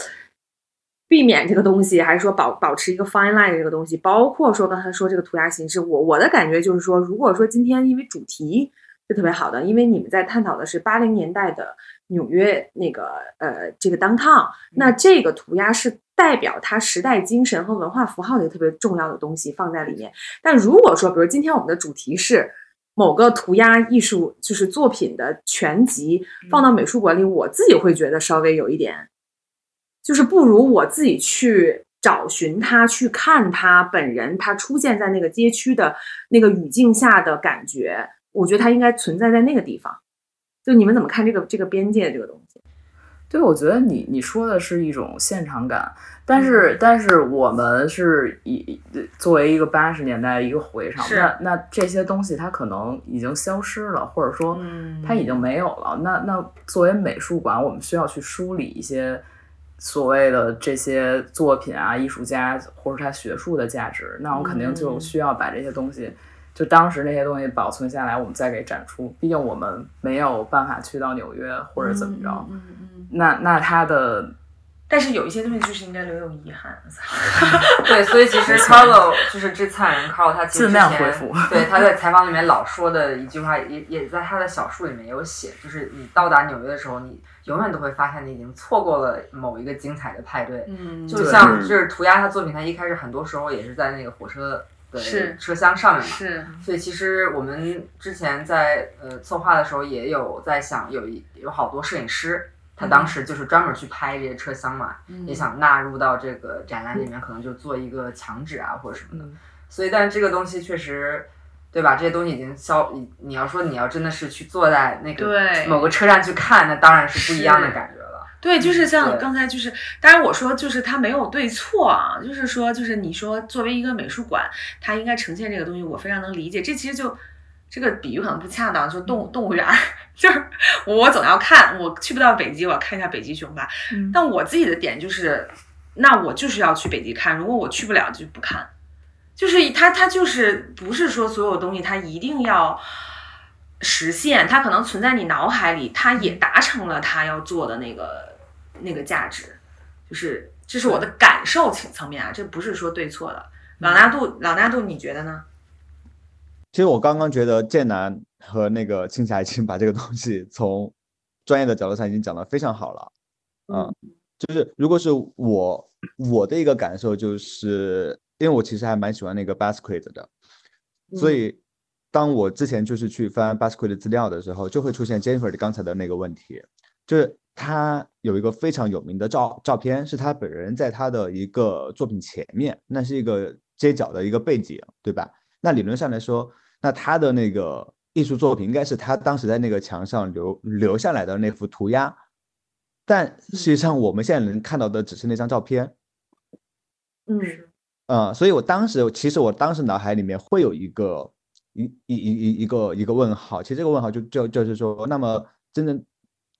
[SPEAKER 6] 避免这个东西，还是说保保持一个 fine line 这个东西？包括说刚才说这个涂鸦形式，我我的感觉就是说，如果说今天因为主题是特别好的，因为你们在探讨的是八零年代的纽约那个呃这个 downtown，那这个涂鸦是代表它时代精神和文化符号的一个特别重要的东西放在里面。但如果说，比如今天我们的主题是某个涂鸦艺术就是作品的全集放到美术馆里，我自己会觉得稍微有一点，就是不如我自己去找寻他，去看他本人，他出现在那个街区的那个语境下的感觉。我觉得它应该存在在那个地方。就你们怎么看这个这个边界这个东西？
[SPEAKER 1] 对，我觉得你你说的是一种现场感，但是但是我们是以作为一个八十年代一个回场，那那这些东西它可能已经消失了，或者说
[SPEAKER 3] 嗯
[SPEAKER 1] 它已经没有了。那那作为美术馆，我们需要去梳理一些所谓的这些作品啊、艺术家或者他学术的价值，那我肯定就
[SPEAKER 3] 嗯
[SPEAKER 1] 需要把这些东西。就当时那些东西保存下来，我们再给展出。毕竟我们没有办法去到纽约或者怎么着，
[SPEAKER 3] 嗯嗯嗯。
[SPEAKER 1] 那那他的
[SPEAKER 3] 但是有一些东西就是应该留有遗憾。
[SPEAKER 2] 对，所以其实 Carlo 就是这次人 Carlo，他
[SPEAKER 1] 尽量
[SPEAKER 2] 之前
[SPEAKER 1] 恢复
[SPEAKER 2] 对他在采访里面老说的一句话，也也在他的小书里面有写，就是你到达纽约的时候，你永远都会发现你已经错过了某一个精彩的派对。
[SPEAKER 3] 嗯
[SPEAKER 2] 就像就是涂鸦他作品，他一开始很多时候也是在那个火车的
[SPEAKER 3] 是
[SPEAKER 2] 车厢上面嘛。
[SPEAKER 3] 是
[SPEAKER 2] 所以其实我们之前在呃策划的时候，也有在想，有一有好多摄影师，他当时就是专门去拍这些车厢嘛，也想纳入到这个展览里面，可能就做一个墙纸啊或者什么的。所以，但是这个东西确实，对吧？这些东西已经消，你你要说你要真的是去坐在那个
[SPEAKER 3] 对
[SPEAKER 2] 某个车站去看，那当然是不一样的感觉了。
[SPEAKER 3] 对，就是像刚才就是，当然我说就是它没有对错啊，就是说就是你说作为一个美术馆，它应该呈现这个东西，我非常能理解。这其实就这个比喻可能不恰当，就动物动物园儿，就是我总要看，我去不到北极，我要看一下北极熊吧。
[SPEAKER 1] 嗯
[SPEAKER 3] 但我自己的点就是，那我就是要去北极看，如果我去不了就不看。就是它它就是不是说所有东西它一定要。实现它可能存在你脑海里，它也达成了它要做的那个那个价值，就是这是我的感受层层面啊，这不是说对错的。朗纳度，朗纳度，你觉得呢？
[SPEAKER 4] 其实我刚刚觉得剑南和那个青霞已经把这个东西从专业的角度上已经讲得非常好了。嗯，就是如果是我我的一个感受，就是因为我其实还蛮喜欢那个 Basquiat 的，所以当我之前就是去翻 Basquiat 的资料的时候，就会出现 Jennifer 刚才的那个问题，就是他有一个非常有名的照照片，是他本人在他的一个作品前面，那是一个街角的一个背景，对吧？那理论上来说，那他的那个艺术作品应该是他当时在那个墙上留留下来的那幅涂鸦，但实际上我们现在能看到的只是那张照片。
[SPEAKER 6] 嗯
[SPEAKER 4] 呃，所以我当时其实我当时脑海里面会有一个一一一一一个一个问号，其实这个问号就就就是说，那么真正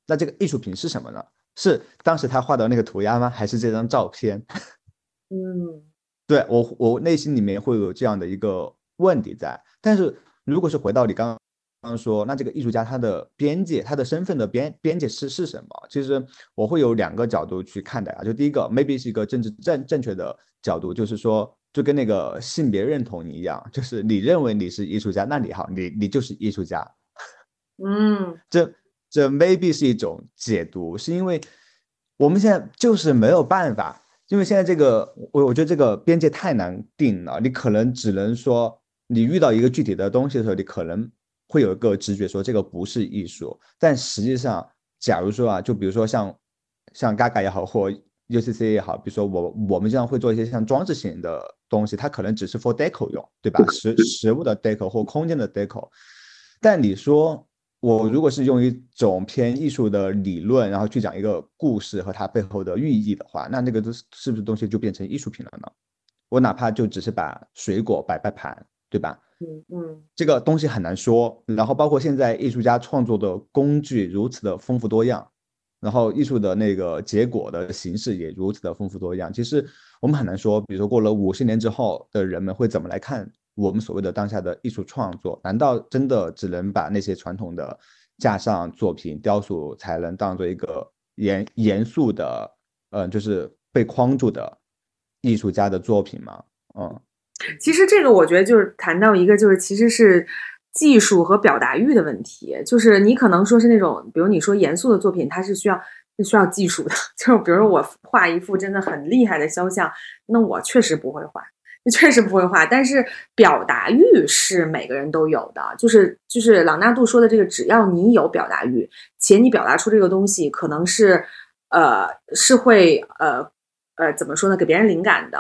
[SPEAKER 4] 那这个艺术品是什么呢？是当时他画的那个涂鸦吗？还是这张照片？
[SPEAKER 6] 嗯
[SPEAKER 4] 对我，我内心里面会有这样的一个问题在。但是如果是回到你刚刚说，那这个艺术家他的边界，他的身份的边边界是是什么？其实我会有两个角度去看待啊。就第一个，maybe 是一个政治正正确的角度，就是说，就跟那个性别认同一样，就是你认为你是艺术家，那你好，你你就是艺术家。
[SPEAKER 6] 嗯
[SPEAKER 4] 这这 maybe 是一种解读，是因为我们现在就是没有办法，因为现在这个我我觉得这个边界太难定了，你可能只能说你遇到一个具体的东西的时候，你可能会有一个直觉说这个不是艺术，但实际上，假如说啊，就比如说像像 Gaga 也好，或 UCC 也好，比如说我我们经常会做一些像装置型的东西，它可能只是 for deco 用，对吧？实实物的 deco 或空间的 deco，但你说我如果是用一种偏艺术的理论，然后去讲一个故事和它背后的寓意的话，那那个都是是不是东西就变成艺术品了呢？我哪怕就只是把水果摆摆盘，对吧？
[SPEAKER 6] 嗯嗯
[SPEAKER 4] 这个东西很难说。然后包括现在艺术家创作的工具如此的丰富多样，然后艺术的那个结果的形式也如此的丰富多样。其实我们很难说，比如说过了五十年之后的人们会怎么来看我们所谓的当下的艺术创作？难道真的只能把那些传统的架上作品、雕塑才能当做一个严严肃的，嗯、就是被框住的艺术家的作品吗？嗯。
[SPEAKER 6] 其实这个我觉得就是谈到一个，就是其实是
[SPEAKER 3] 技术和表达欲的问题。就是你可能说是那种，比如你说严肃的作品，它是需要是需要技术的。就比如我画一幅真的很厉害的肖像，那我确实不会画。确实不会画，但是表达欲是每个人都有的。就是就是朗纳度说的这个，只要你有表达欲，且你表达出这个东西，可能是呃是会呃呃怎么说呢？给别人灵感的，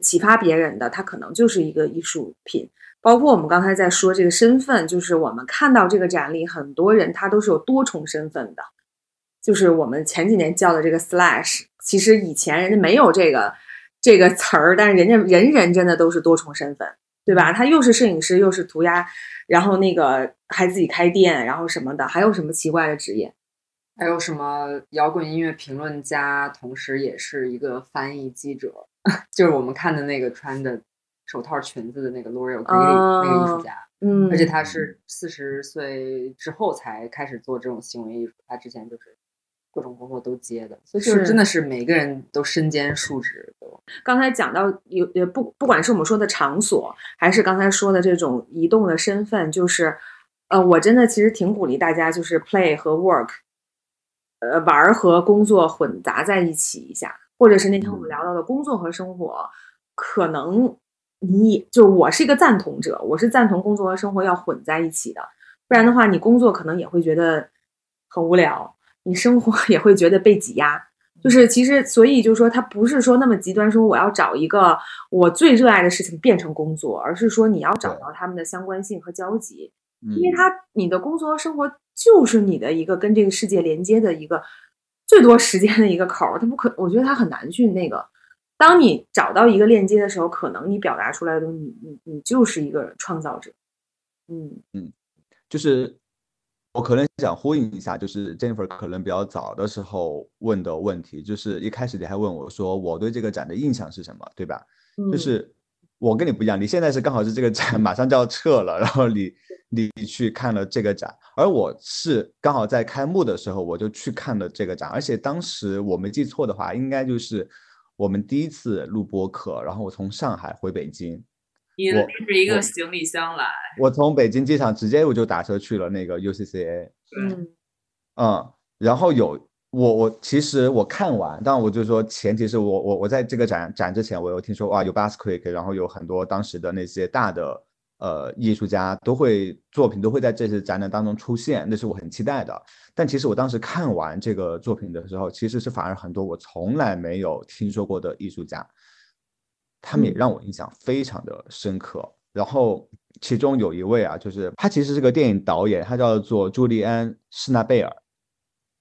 [SPEAKER 3] 启发别人的，它可能就是一个艺术品。包括我们刚才在说这个身份，就是我们看到这个展里，很多人他都是有多重身份的。就是我们前几年叫的这个 slash，其实以前人家没有这个。这个词儿，但是人家人人真的都是多重身份，对吧？他又是摄影师，又是涂鸦，然后那个还自己开店，然后什么的，还有什么奇怪的职业？
[SPEAKER 2] 还有什么摇滚音乐评论家，同时也是一个翻译记者，就是我们看的那个穿的手套裙子的那个 L'Oreal 那个艺术家，
[SPEAKER 3] 嗯，
[SPEAKER 2] 而且他是四十岁之后才开始做这种行为艺术，他之前就是。各种工作都接的，所以就是真的是每个人都身兼数职。
[SPEAKER 3] 刚才讲到有也不不管是我们说的场所，还是刚才说的这种移动的身份，就是呃，我真的其实挺鼓励大家，就是 play 和 work，呃，玩和工作混杂在一起一下，或者是那天我们聊到的工作和生活，可能你就我是一个赞同者，我是赞同工作和生活要混在一起的，不然的话，你工作可能也会觉得很无聊。你生活也会觉得被挤压，就是其实，所以就是说，他不是说那么极端，说我要找一个我最热爱的事情变成工作，而是说你要找到他们的相关性和交集，因为他你的工作和生活就是你的一个跟这个世界连接的一个最多时间的一个口儿，他不可，我觉得他很难去那个。当你找到一个链接的时候，可能你表达出来的东西，你你你就是一个创造者。
[SPEAKER 4] 嗯嗯，就是。我可能想呼应一下，就是 Jennifer 可能比较早的时候问的问题，就是一开始你还问我说我对这个展的印象是什么，对吧？就是我跟你不一样，你现在是刚好是这个展马上就要撤了，然后你你去看了这个展，而我是刚好在开幕的时候我就去看了这个展，而且当时我没记错的话，应该就是我们第一次录播课，然后我从上海回北京。
[SPEAKER 1] 你拎着一个行李箱来，
[SPEAKER 4] 我从北京机场直接我就打车去了那个 UCCA。
[SPEAKER 1] 嗯，
[SPEAKER 4] 嗯，然后有我我其实我看完，但我就说前提是我我我在这个展展之前，我有听说哇有 Basquiat，然后有很多当时的那些大的呃艺术家都会作品都会在这次展览当中出现，那是我很期待的。但其实我当时看完这个作品的时候，其实是反而很多我从来没有听说过的艺术家。他们也让我印象非常的深刻，然后其中有一位啊，就是他其实是个电影导演，他叫做朱利安·施纳贝尔，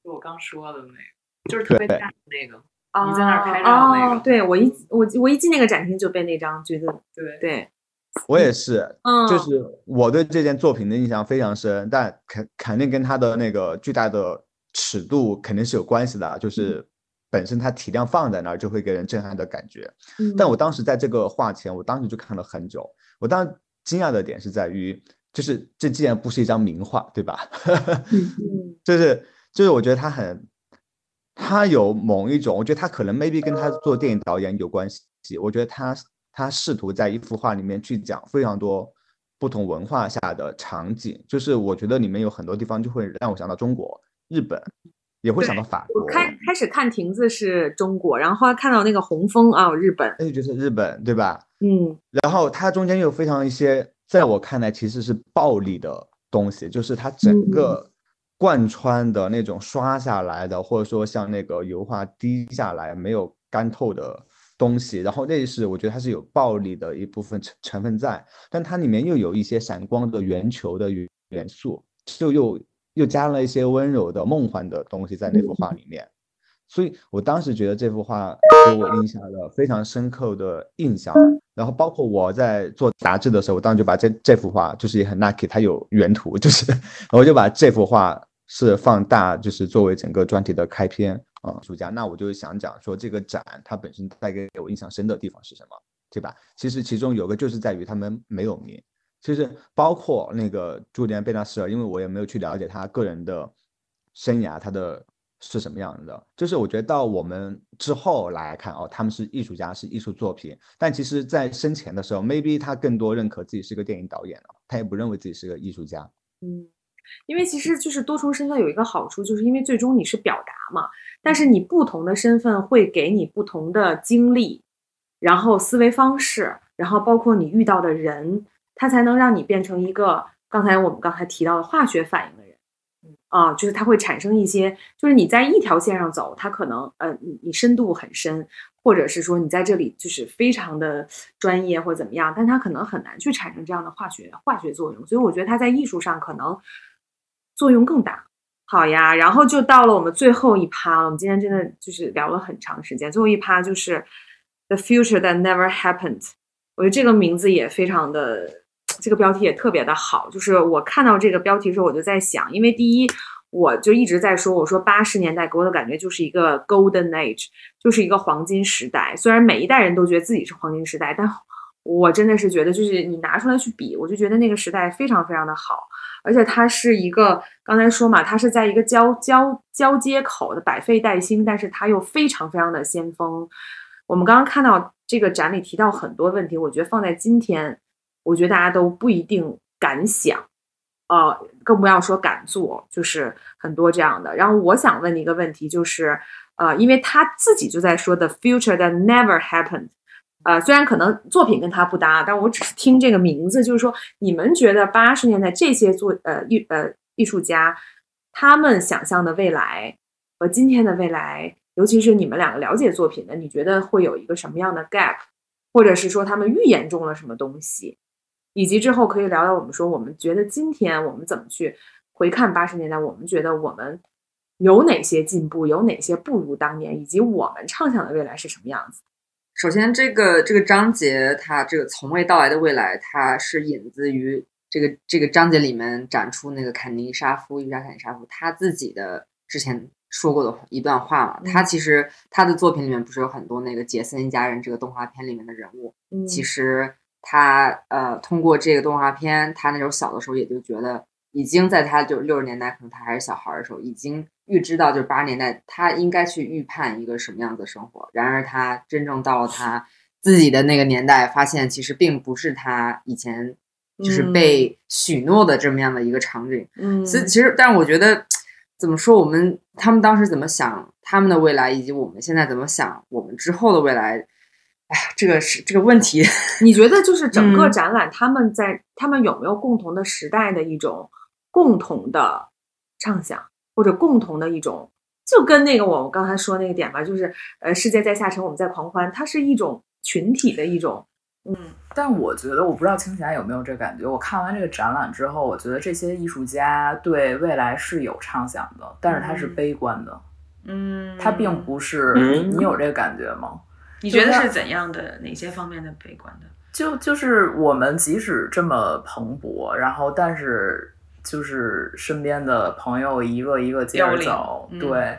[SPEAKER 1] 就我刚说的那个，就是特别大的那个，你在那儿拍照那个，
[SPEAKER 3] 对我一我我一进那个展厅就被那张觉得
[SPEAKER 1] 对。
[SPEAKER 3] 对，
[SPEAKER 4] 我也是，嗯，就是我对这件作品的印象非常深，但肯肯定跟他的那个巨大的尺度肯定是有关系的，就是。本身它体量放在那儿就会给人震撼的感觉，但我当时在这个画前，我当时就看了很久。我当时惊讶的点是在于，就是这既然不是一张名画，对吧？就是就是我觉得他很，他有某一种，我觉得他可能 maybe 跟他做电影导演有关系。我觉得他他试图在一幅画里面去讲非常多不同文化下的场景，就是我觉得里面有很多地方就会让我想到中国、日本。也会想到法国。
[SPEAKER 3] 我开开始看亭子是中国，然后后来看到那个红枫啊，日本，
[SPEAKER 4] 那就觉得日本对吧？
[SPEAKER 3] 嗯。
[SPEAKER 4] 然后它中间又非常一些，在我看来其实是暴力的东西，就是它整个贯穿的那种刷下来的，或者说像那个油画滴下来没有干透的东西。然后那是我觉得它是有暴力的一部分成成分在，但它里面又有一些闪光的圆球的元素，就又。又加了一些温柔的、梦幻的东西在那幅画里面，所以我当时觉得这幅画给我印下了非常深刻的印象。然后包括我在做杂志的时候，我当时就把这这幅画，就是也很 lucky，它有原图，就是我就把这幅画是放大，就是作为整个专题的开篇啊。暑假，那我就想讲说这个展它本身带给我印象深的地方是什么，对吧？其实其中有个就是在于他们没有名。其实包括那个朱迪安·贝纳斯尔，因为我也没有去了解他个人的生涯，他的是什么样的。就是我觉得到我们之后来看哦，他们是艺术家，是艺术作品。但其实，在生前的时候，maybe 他更多认可自己是个电影导演了。他也不认为自己是个艺术家。
[SPEAKER 3] 嗯，因为其实就是多重身份有一个好处，就是因为最终你是表达嘛，但是你不同的身份会给你不同的经历，然后思维方式，然后包括你遇到的人，它才能让你变成一个刚才我们刚才提到的化学反应的人。啊，就是它会产生一些，就是你在一条线上走，它可能呃，你你深度很深，或者是说你在这里就是非常的专业或怎么样，但它可能很难去产生这样的化学化学作用。所以我觉得它在艺术上可能作用更大。好呀，然后就到了我们最后一趴了。我们今天真的就是聊了很长时间，最后一趴就是 The Future That Never Happened。我觉得这个名字也非常的。这个标题也特别的好，就是我看到这个标题的时候，我就在想，因为第一，我就一直在说，我说八十年代给我的感觉就是一个 golden age，就是一个黄金时代。虽然每一代人都觉得自己是黄金时代，但我真的是觉得，就是你拿出来去比，我就觉得那个时代非常非常的好，而且它是一个刚才说嘛，它是在一个交交交接口的百废待兴，但是它又非常非常的先锋。我们刚刚看到这个展里提到很多问题，我觉得放在今天。我觉得大家都不一定敢想，呃，更不要说敢做，就是很多这样的。然后我想问你一个问题，就是，呃，因为他自己就在说 the future that never happened，呃，虽然可能作品跟他不搭，但我只是听这个名字，就是说，你们觉得八十年代这些作呃艺呃艺术家，他们想象的未来和今天的未来，尤其是你们两个了解作品的，你觉得会有一个什么样的 gap，或者是说他们预言中了什么东西？以及之后可以聊聊我们说，我们觉得今天我们怎么去回看八十年代，我们觉得我们有哪些进步，有哪些不如当年，以及我们畅想的未来是什么样子。
[SPEAKER 2] 首先，这个这个章节它这个从未到来的未来，它是引自于这个这个章节里面展出那个坎尼沙夫艺术家坎尼沙夫他自己的之前说过的一段话嘛。他其实他的作品里面不是有很多那个杰森一家人这个动画片里面的人物，其实。他呃，通过这个动画片，他那时候小的时候也就觉得，已经在他就是六十年代，可能他还是小孩的时候，已经预知到就是八十年代他应该去预判一个什么样子的生活。然而他真正到了他 自己的那个年代，发现其实并不是他以前就是被许诺的这么样的一个场景。嗯，所以其实，但是我觉得怎么说，我们他们当时怎么想他们的未来，以及我们现在怎么想我们之后的未来。哎呀，这个是这个问题。
[SPEAKER 3] 你觉得就是整个展览，他们在他们有没有共同的时代的一种共同的畅想，或者共同的一种，就跟那个我们刚才说那个点吧，就是呃，世界在下沉，我们在狂欢，它是一种群体的一种。
[SPEAKER 1] 嗯，但我觉得我不知道青霞有没有这感觉。我看完这个展览之后，我觉得这些艺术家对未来是有畅想的，但是他是悲观的。
[SPEAKER 15] 嗯，
[SPEAKER 1] 他并不是。你有这个感觉吗？
[SPEAKER 15] 你觉得是怎样的？哪些方面的悲观的？
[SPEAKER 1] 就就是我们即使这么蓬勃，然后但是就是身边的朋友一个一个接着走，对，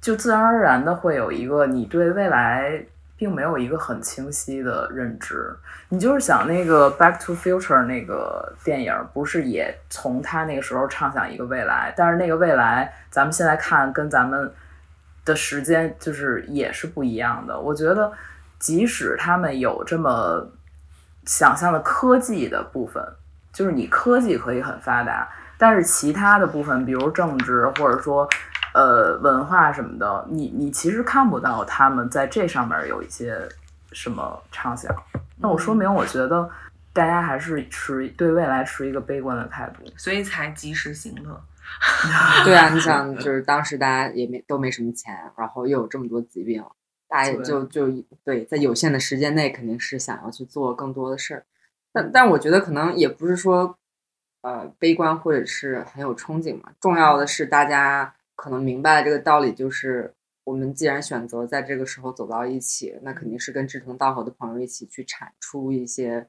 [SPEAKER 1] 就自然而然的会有一个你对未来并没有一个很清晰的认知。你就是想那个《Back to Future》那个电影，不是也从他那个时候畅想一个未来，但是那个未来咱们现在看跟咱们。的时间就是也是不一样的。我觉得，即使他们有这么想象的科技的部分，就是你科技可以很发达，但是其他的部分，比如政治或者说呃文化什么的，你你其实看不到他们在这上面有一些什么畅想。那我说明，我觉得大家还是持对未来持一个悲观的态度，
[SPEAKER 15] 所以才及时行乐。
[SPEAKER 2] 对啊，你想，就是当时大家也没都没什么钱，然后又有这么多疾病，大家也就就对，在有限的时间内，肯定是想要去做更多的事儿。但但我觉得可能也不是说，呃，悲观或者是很有憧憬嘛。重要的是大家可能明白了这个道理，就是我们既然选择在这个时候走到一起，那肯定是跟志同道合的朋友一起去产出一些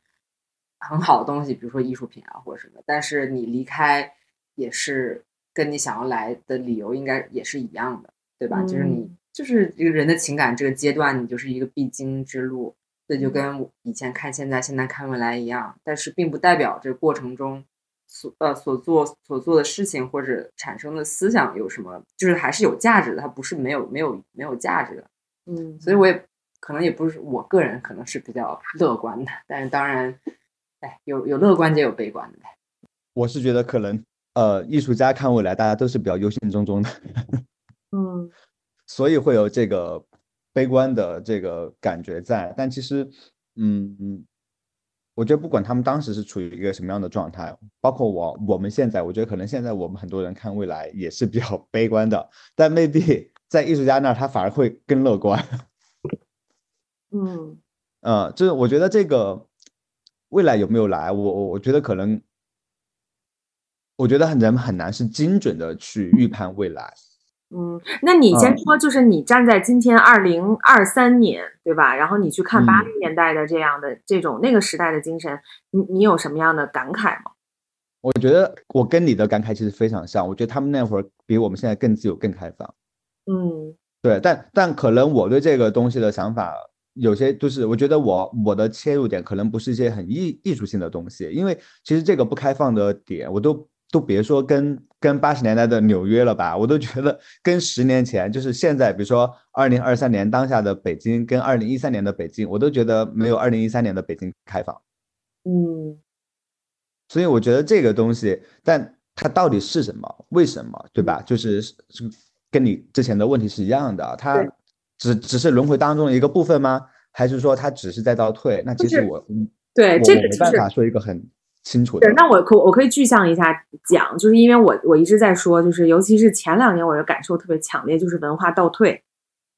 [SPEAKER 2] 很好的东西，比如说艺术品啊或者什么。但是你离开也是。跟你想要来的理由应该也是一样的，对吧？就是你就是一个人的情感这个阶段，你就是一个必经之路，这就跟以前看现在，现在看未来一样。但是并不代表这过程中所呃所做所做的事情或者产生的思想有什么，就是还是有价值的，它不是没有没有没有价值的。
[SPEAKER 3] 嗯，
[SPEAKER 2] 所以我也可能也不是我个人可能是比较 乐观的，但是当然。
[SPEAKER 16] 哎，有有乐观就有悲观的呗。
[SPEAKER 4] 我是觉得可能呃，艺术家看未来，大家都是比较忧心忡忡的，
[SPEAKER 3] 嗯
[SPEAKER 4] 所以会有这个悲观的这个感觉在。但其实，嗯，我觉得不管他们当时是处于一个什么样的状态，包括我我们现在，我觉得可能现在我们很多人看未来也是比较 悲观的，但未必在艺术家那儿他反而会更乐观。
[SPEAKER 3] 嗯
[SPEAKER 4] 呃，就是我觉得这个未来有没有来，我我我觉得可能，我觉得很人很难是精准的去预判未来。
[SPEAKER 3] 嗯，那你先
[SPEAKER 4] 嗯
[SPEAKER 3] 说，就是你站在今天二零二三年，对吧？然后你去看八
[SPEAKER 4] 嗯
[SPEAKER 3] 零年代的这样的这种那个时代的精神，你你有什么样的感慨吗？
[SPEAKER 4] 我觉得我跟你的感慨其实非常像，我觉得他们那会儿比我们现在更自由、更开放。
[SPEAKER 3] 嗯
[SPEAKER 4] 对，但但可能我对这个东西的想法，有些就是我觉得我我的切入点可能不是一些很艺艺术性的东西，因为其实这个不开放的点，我都都别说跟跟八十年代的纽约了吧，我都觉得跟十年前，就是现在，比如说二零二三年当下的北京跟二零一三年的北京，我都觉得没有二零一三年的北京开放。
[SPEAKER 3] 嗯
[SPEAKER 4] 所以我觉得这个东西，但它到底是什么？为什么？对吧？就是是跟你之前的问题是一样的，它只只是轮回当中的一个部分吗？还是说它只是在倒退？那其实我嗯
[SPEAKER 3] 对，
[SPEAKER 4] 我
[SPEAKER 3] 这个就是
[SPEAKER 4] 办法说一个很清楚的
[SPEAKER 3] 对，。那我可我可以具象一下讲，就是因为我我一直在说，就是尤其是前两年，我的感受特别强烈，就是文化倒退，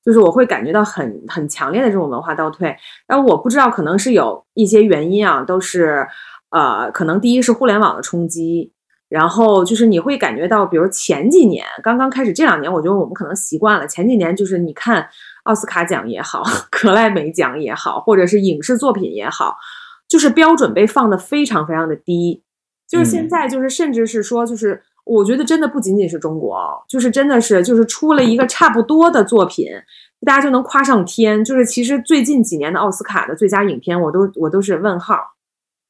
[SPEAKER 3] 就是我会感觉到很很强烈的这种文化倒退。然后我不知道，可能是有一些原因啊，都是呃，可能第一是互联网的冲击，然后就是你会感觉到，比如前几年刚刚开始，这两年我觉得我们可能习惯了，前几年就是你看奥斯卡奖也好，格莱美奖也好，或者是影视作品也好。就是标准被放得非常非常的低，就是现
[SPEAKER 4] 嗯
[SPEAKER 3] 在就是甚至是说就是我觉得真的不仅仅是中国哦，就是真的是就是出了一个差不多的作品，大家就能夸上天。就是其实最近几年的奥斯卡的最佳影片，我都我都是问号，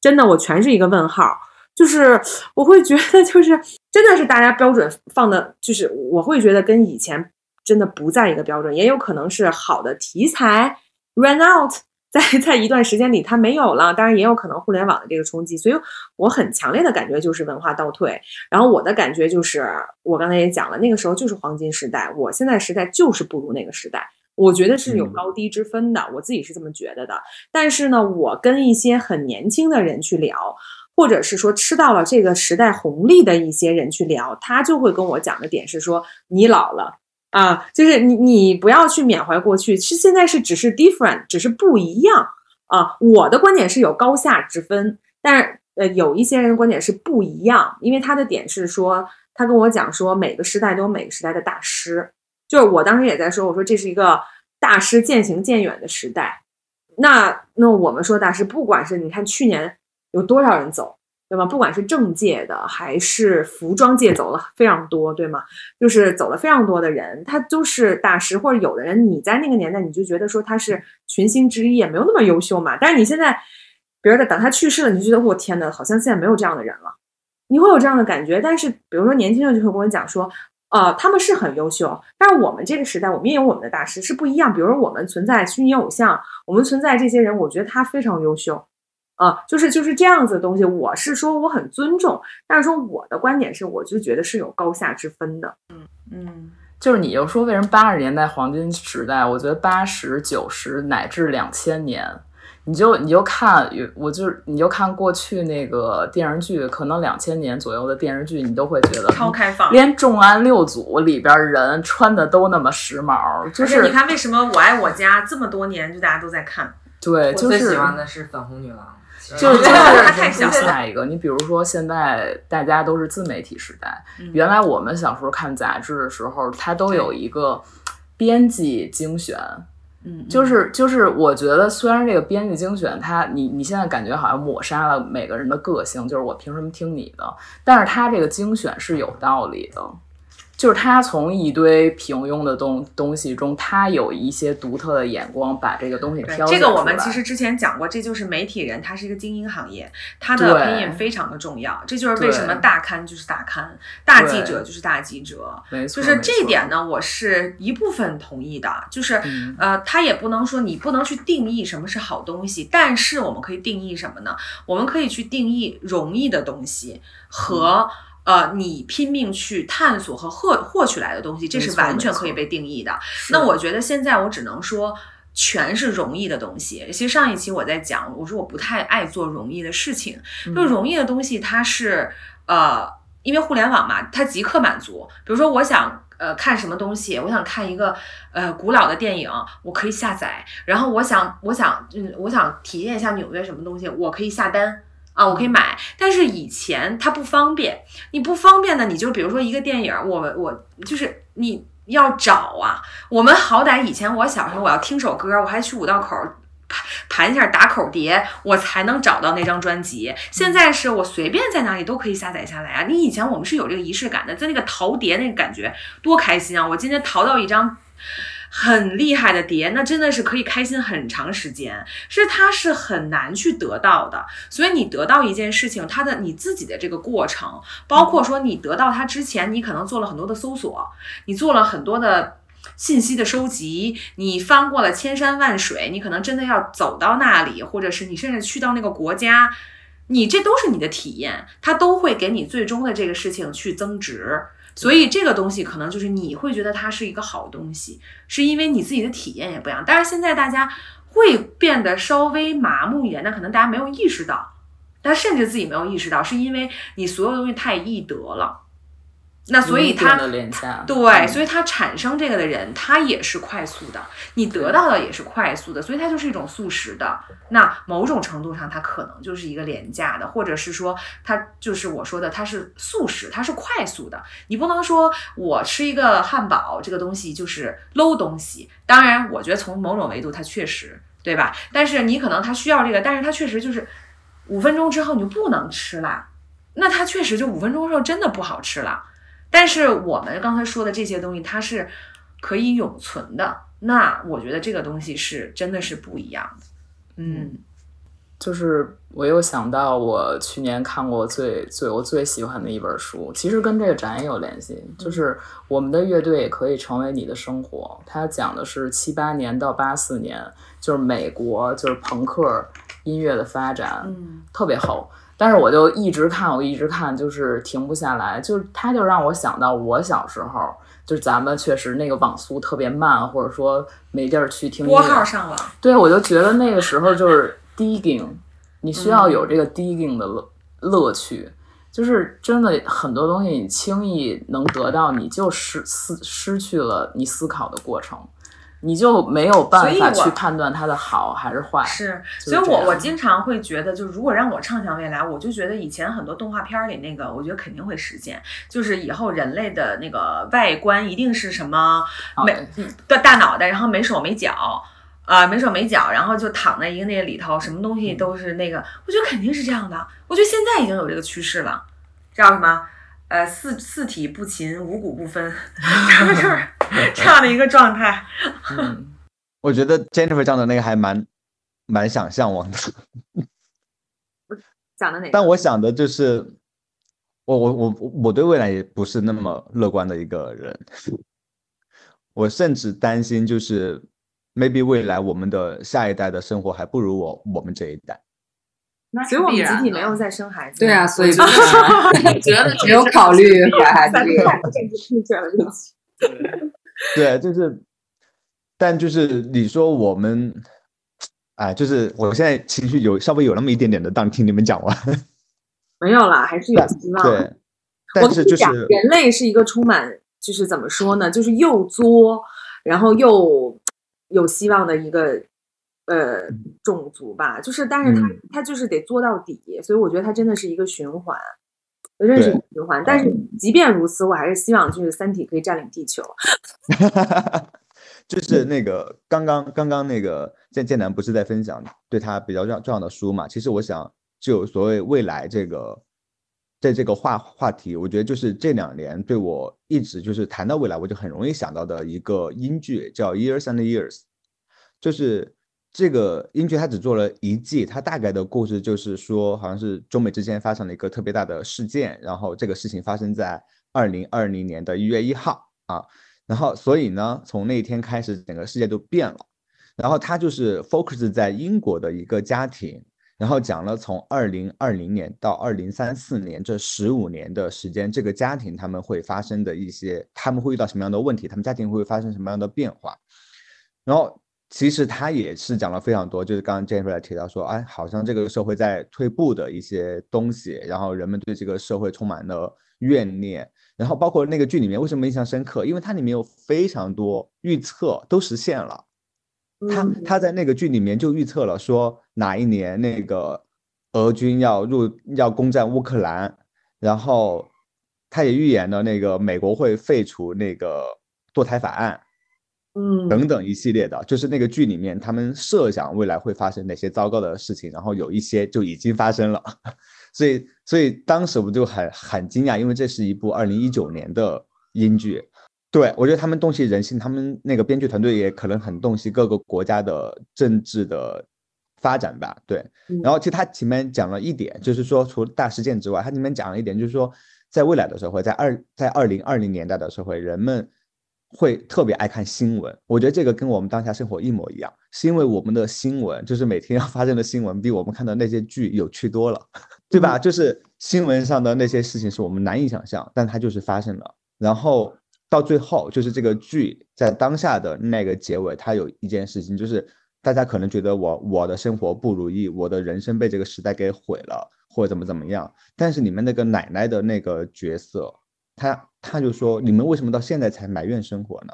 [SPEAKER 3] 真的我全是一个问号。就是我会觉得就是真的是大家标准放的，就是我会觉得跟以前真的不在一个标准，也有可能是好的题材 run out。在在一段时间里，它没有了，当然也有可能互联网的这个冲击，所以我很强烈的感觉就是文化倒退。然后我的感觉就是，我刚才也讲了，那个时候就是黄金时代，我现在时代就是不如那个时代，我觉得是有
[SPEAKER 4] 嗯
[SPEAKER 3] 高低之分的，我自己是这么觉得的。但是呢，我跟一些很年轻的人去聊，或者是说吃到了这个时代红利的一些人去聊，他就会跟我讲的点是说，你老了。啊，就是你，你不要去缅怀过去，是现在是只是 different，只是不一样啊。我的观点是有高下之分，但是呃，有一些人的观点是不一样，因为他的点是说，他跟我讲说，每个时代都有每个时代的大师，就是我当时也在说，我说这是一个大师渐行渐远的时代。那那我们说大师，不管是你看去年有多少人走，对吗？不管是政界的还是服装界走了非常多，对吗？就是走了非常多的人，他都是大师，或者有的人你在那个年代你就觉得说他是群星之一，也没有那么优秀嘛。但是你现在，比如说等他去世了，你就觉得我天呐，好像现在没有这样的人了，你会有这样的感觉。但是比如说年轻人就会跟我讲说，呃，他们是很优秀，但是我们这个时代我们也有我们的大师是不一样。比如说我们存在虚拟偶像，我们存在这些人，我觉得他非常优秀。啊，就是就是这样子的东西，我是说我很尊重，但是说我的观点是，我就觉得是有高下之分的。
[SPEAKER 17] 嗯嗯，
[SPEAKER 1] 就是你又说为什么八十年代黄金时代？我觉得八十九十乃至两千年，你就你就看，我就是你就看过去那个电视剧，可能两千年左右的电视剧，你都会觉得
[SPEAKER 17] 超开放。
[SPEAKER 1] 连《重案六组》里边人穿的都那么时髦，就是
[SPEAKER 17] 而且你看，为什么《我爱我家》这么多年就大家都在看？
[SPEAKER 1] 对，
[SPEAKER 2] 我
[SPEAKER 1] 就是
[SPEAKER 2] 最喜欢的是粉红女郎，
[SPEAKER 1] 就是就是下一个，你比如说现在大家都是自媒体时代，
[SPEAKER 17] 嗯。
[SPEAKER 1] 原来我们小时候看杂志的时候，它都有一个编辑精选。
[SPEAKER 17] 嗯，
[SPEAKER 1] 就是就是，我觉得虽然这个编辑精选它，你你现在感觉好像抹杀了每个人的个性，就是我凭什么听你的？但是它这个精选是有道理的，就是他从一堆平庸的东东西中，他有一些独特的眼光，把这个东西挑
[SPEAKER 3] 这个我们其实之前讲过，这就是媒体人，他是一个精英行业，他的
[SPEAKER 1] 对
[SPEAKER 3] 配音非常的重要。这就是为什么大刊就是大刊，大记者就是大记者。
[SPEAKER 1] 没错，
[SPEAKER 3] 就是这一点，呢，我是一部分同意的，就是、
[SPEAKER 1] 嗯
[SPEAKER 3] 呃，他也不能说你不能去定义什么是好东西，但是我们可以定义什么呢？我们可以去定义容易的东西和、呃你拼命去探索和获获取来的东西，这是完全可以被定义的。那我觉得现在我只能说。全是容易的东西。其实上一期我在讲，我说我不太爱做容易的事情，
[SPEAKER 1] 嗯
[SPEAKER 3] 就容易的东西，它是呃，因为互联网嘛，它即刻满足。比如说，我想呃看什么东西，我想看一个呃古老的电影，我可以下载。然后我想我想嗯，我想体验一下纽约什么东西，我可以下单。啊，我可以买，但是以前它不方便，你不方便呢，你就比如说一个电影，我我就是你要找啊，我们好歹以前我小时候我要听首歌，我还去五道口盘盘一下打口碟，我才能找到那张专辑。现在是我随便在哪里都可以下载下来啊！你以前我们是有这个仪式感的，在那个淘碟那个感觉多开心啊！我今天淘到一张。很厉害的碟，那真的是可以开心很长时间，是它是很难去得到的。所以你得到一件事情，它的你自己的这个过程，包括说你得到它之前，你可能做了很多的搜索，你做了很多的信息的收集，你翻过了千山万水，你可能真的要走到那里，或者是你甚至去到那个国家，你这都是你的体验，它都会给你最终的这个事情去增值。所以这个东西可能就是你会觉得它是一个好东西，是因为你自己的体验也不一样。但是现在大家会变得稍微麻木一点，那可能大家没有意识到，但甚至自己没有意识到，是因为你所有东西太易得了。那所以它对，
[SPEAKER 1] 嗯
[SPEAKER 3] 所以他产生这个的人，他也是快速的，你得到的也是快速的，所以它就是一种速食的。那某种程度上，它可能就是一个廉价的，或者是说，它就是我说的，它是速食，它是快速的。你不能说我吃一个汉堡这个东西就是 low 东西。当然，我觉得从某种维度它确实对吧？但是你可能它需要这个，但是它确实就是五分钟之后你就不能吃了，那它确实就五分钟之后真的不好吃了。但是我们刚才说的这些东西，它是可以永存的。那我觉得这个东西是真的是不一样的。嗯，
[SPEAKER 1] 就是我又想到我去年看过最最我最喜欢的一本书，其实跟这个展也有联系，就是我们的乐队也可以成为你的生活。它讲的是七八年到八四年，就是美国就是朋克音乐的发展，
[SPEAKER 3] 嗯，
[SPEAKER 1] 特别厚。但是我就一直看，我一直看，就是停不下来。就是它就让我想到我小时候，就是咱们确实那个网速特别慢，或者说没地儿去听音
[SPEAKER 3] 拨
[SPEAKER 1] 乐。
[SPEAKER 3] 号上网，
[SPEAKER 1] 对，我就觉得那个时候就是 digging，你需要有这个 digging 的乐乐趣，就是真的很多东西你轻易能得到，你就失失失去了你思考的过程，你就没有办法去判断它的好还是坏。
[SPEAKER 3] 是，
[SPEAKER 1] 是
[SPEAKER 3] 所以我我经常会觉得，就如果让我畅想未来，我就觉得以前很多动画片儿里那个，我觉得肯定会实现，就是以后人类的那个外观一定是什么
[SPEAKER 1] 好
[SPEAKER 3] 没的大脑袋，然后没手没脚。啊、没手没脚，然后就躺在一个那个里头，什么东西都是那个，我觉得肯定是这样的。我觉得现在已经有这个趋势了，叫什么？呃，四四体不勤，五谷不分，就是 这样的一个状态。
[SPEAKER 1] 嗯，
[SPEAKER 4] 我觉得 Jennifer 讲的那个还蛮蛮想向往的，
[SPEAKER 6] 讲的哪个？
[SPEAKER 4] 但我想的就是，我我我我对未来也不是那么乐观的一个人，我甚至担心就是 maybe 未来我们的下一代的生活还不如我我们这一代。
[SPEAKER 6] 所以我们集体没有
[SPEAKER 18] 在
[SPEAKER 6] 再生孩子。
[SPEAKER 13] 对啊，所以
[SPEAKER 18] 觉得 觉得
[SPEAKER 13] 没有考虑怀孩子这个。
[SPEAKER 6] 看政治正确了，对不起。
[SPEAKER 4] 对，就是，但就是你说我们，哎，就是我现在情绪有稍微有那么一点点的荡，听你们讲完，
[SPEAKER 6] 没有啦，还是有希望。
[SPEAKER 4] 对，但是就是
[SPEAKER 6] 人类是一个充满，就是怎么说呢，就是又作，然后又有希望的一个呃种族吧。就是，但是他、
[SPEAKER 4] 嗯
[SPEAKER 6] 它就是得作到底，所以我觉得他真的是一个循环，真的是一个循环。但是即便如此，我还是希望就是《三体》可以占领地球。
[SPEAKER 4] 就是那个刚刚刚刚那个剑剑南不是在分享对他比较重重要的书嘛？其实我想，就所谓未来这个在这个话话题，我觉得就是这两年对我一直就是谈到未来，我就很容易想到的一个英剧叫《Years and Years》，就是这个英剧它只做了一季，它大概的故事就是说，好像是中美之间发生了一个特别大的事件，然后这个事情发生在二零二零年的一月一号啊，然后所以呢，从那一天开始，整个世界都变了，然后它就是 focus 在英国的一个家庭。然后讲了从二零二零年到二零三四年这十五年的时间，这个家庭他们会发生的一些，他们会遇到什么样的问题，他们家庭会发生什么样的变化。然后其实他也是讲了非常多，就是刚刚 Jennifer 提到说，哎，好像这个社会在退步的一些东西，然后人们对这个社会充满了怨念。然后包括那个剧里面为什么印象深刻，因为它里面有非常多预测都实现了。他他在那个剧里面就预测了说哪一年那个俄军要入要攻占乌克兰，然后他也预言了那个美国会废除那个堕胎法案，
[SPEAKER 6] 嗯，
[SPEAKER 4] 等等一系列的，就是那个剧里面他们设想未来会发生哪些糟糕的事情，然后有一些就已经发生了，所以所以当时我就很很惊讶，因为这是一部二零一九年的英剧。对，我觉得他们洞悉人性，他们那个编剧团队也可能很洞悉各个国家的政治的发展吧。对，然后其实他前面讲了一点，就是说除了大事件之外，他里面讲了一点，就是说在未来的社会，在二在二零二零年代的社会，人们会特别爱看新闻。我觉得这个跟我们当下生活一模一样，是因为我们的新闻就是每天要发生的新闻，比我们看的那些剧有趣多了，对吧？就是新闻上的那些事情是我们难以想象，但它就是发生了，然后。到最后，就是这个剧在当下的那个结尾，它有一件事情，就是大家可能觉得我我的生活不如意，我的人生被这个时代给毁了，或者怎么怎么样。但是你们那个奶奶的那个角色，他他就说，你们为什么到现在才埋怨生活呢？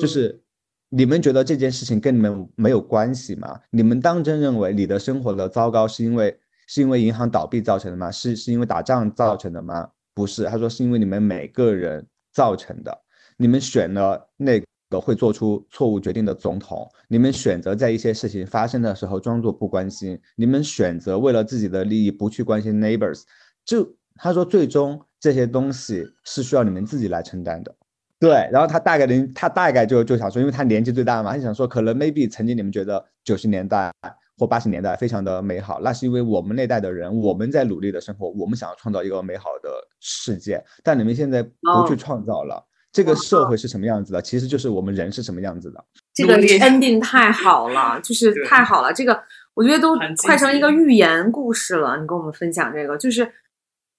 [SPEAKER 4] 就是你们觉得这件事情跟你们没有关系吗？你们当真认为你的生活的糟糕是因为是因为银行倒闭造成的吗？是是因为打仗造成的吗？不是，他说是因为你们每个人。造成的，你们选了那个会做出错误决定的总统，你们选择在一些事情发生的时候装作不关心，你们选择为了自己的利益不去关心 neighbors，就他说最终这些东西是需要你们自己来承担的。对，然后他大概的他大概就就想说，因为他年纪最大嘛，他想说可能 maybe 曾经你们觉得九十年代或八十年代非常的美好，那是因为我们那代的人我们在努力的生活，我们想要创造一个美好的。世界，但你们现在不去创造了，这个社会是什么样子的？其实就是我们人是什么样子的。
[SPEAKER 6] 这个 ending 太好了，就是太好了。这个我觉得都快成一个寓言故事了。你跟我们分享这个，就是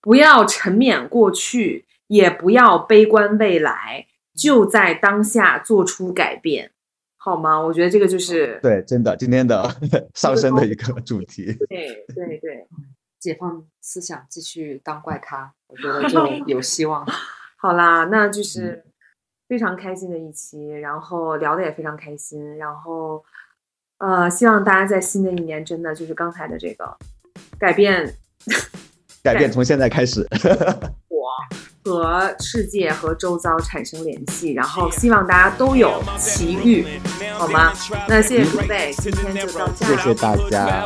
[SPEAKER 6] 不要沉湎过去，也不要悲观未来，就在当下做出改变，好吗？我觉得这个就是
[SPEAKER 4] 对，真的今天的 上升的一个主题。
[SPEAKER 6] 对对对。
[SPEAKER 13] 解放思想，继续当怪咖，我觉得就 有希望。
[SPEAKER 6] 好啦，那就是非常开心的一期，然后聊的也非常开心，然后呃，希望大家在新的一年真的就是刚才的这个改变，
[SPEAKER 4] 改变从现在开始。
[SPEAKER 6] 和世界和周遭产生联系，然后希望大家都有奇遇，好吗？那谢谢诸位，今天就到这，
[SPEAKER 4] 谢谢大家。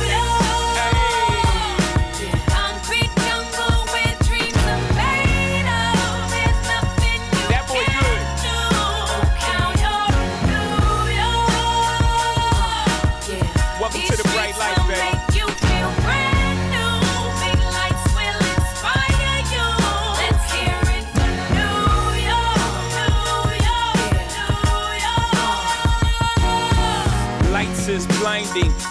[SPEAKER 19] 90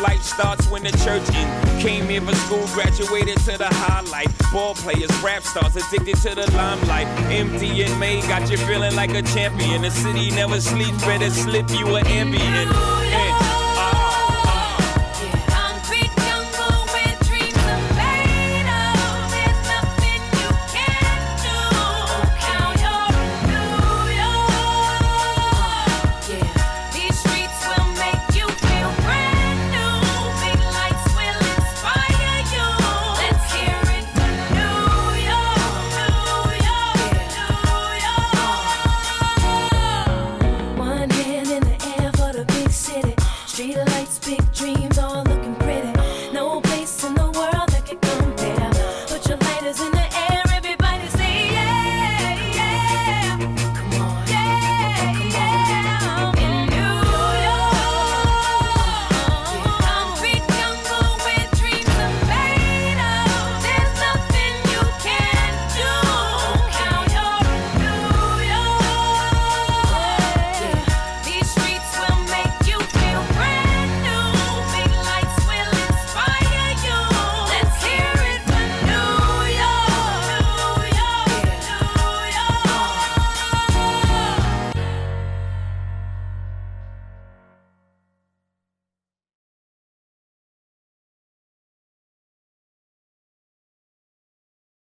[SPEAKER 19] life starts when the church in. Came here for school, graduated to the highlight. Ball players, rap stars, addicted to the limelight. Empty and May got you feeling like a champion. The city never sleeps, better slip you an ambient.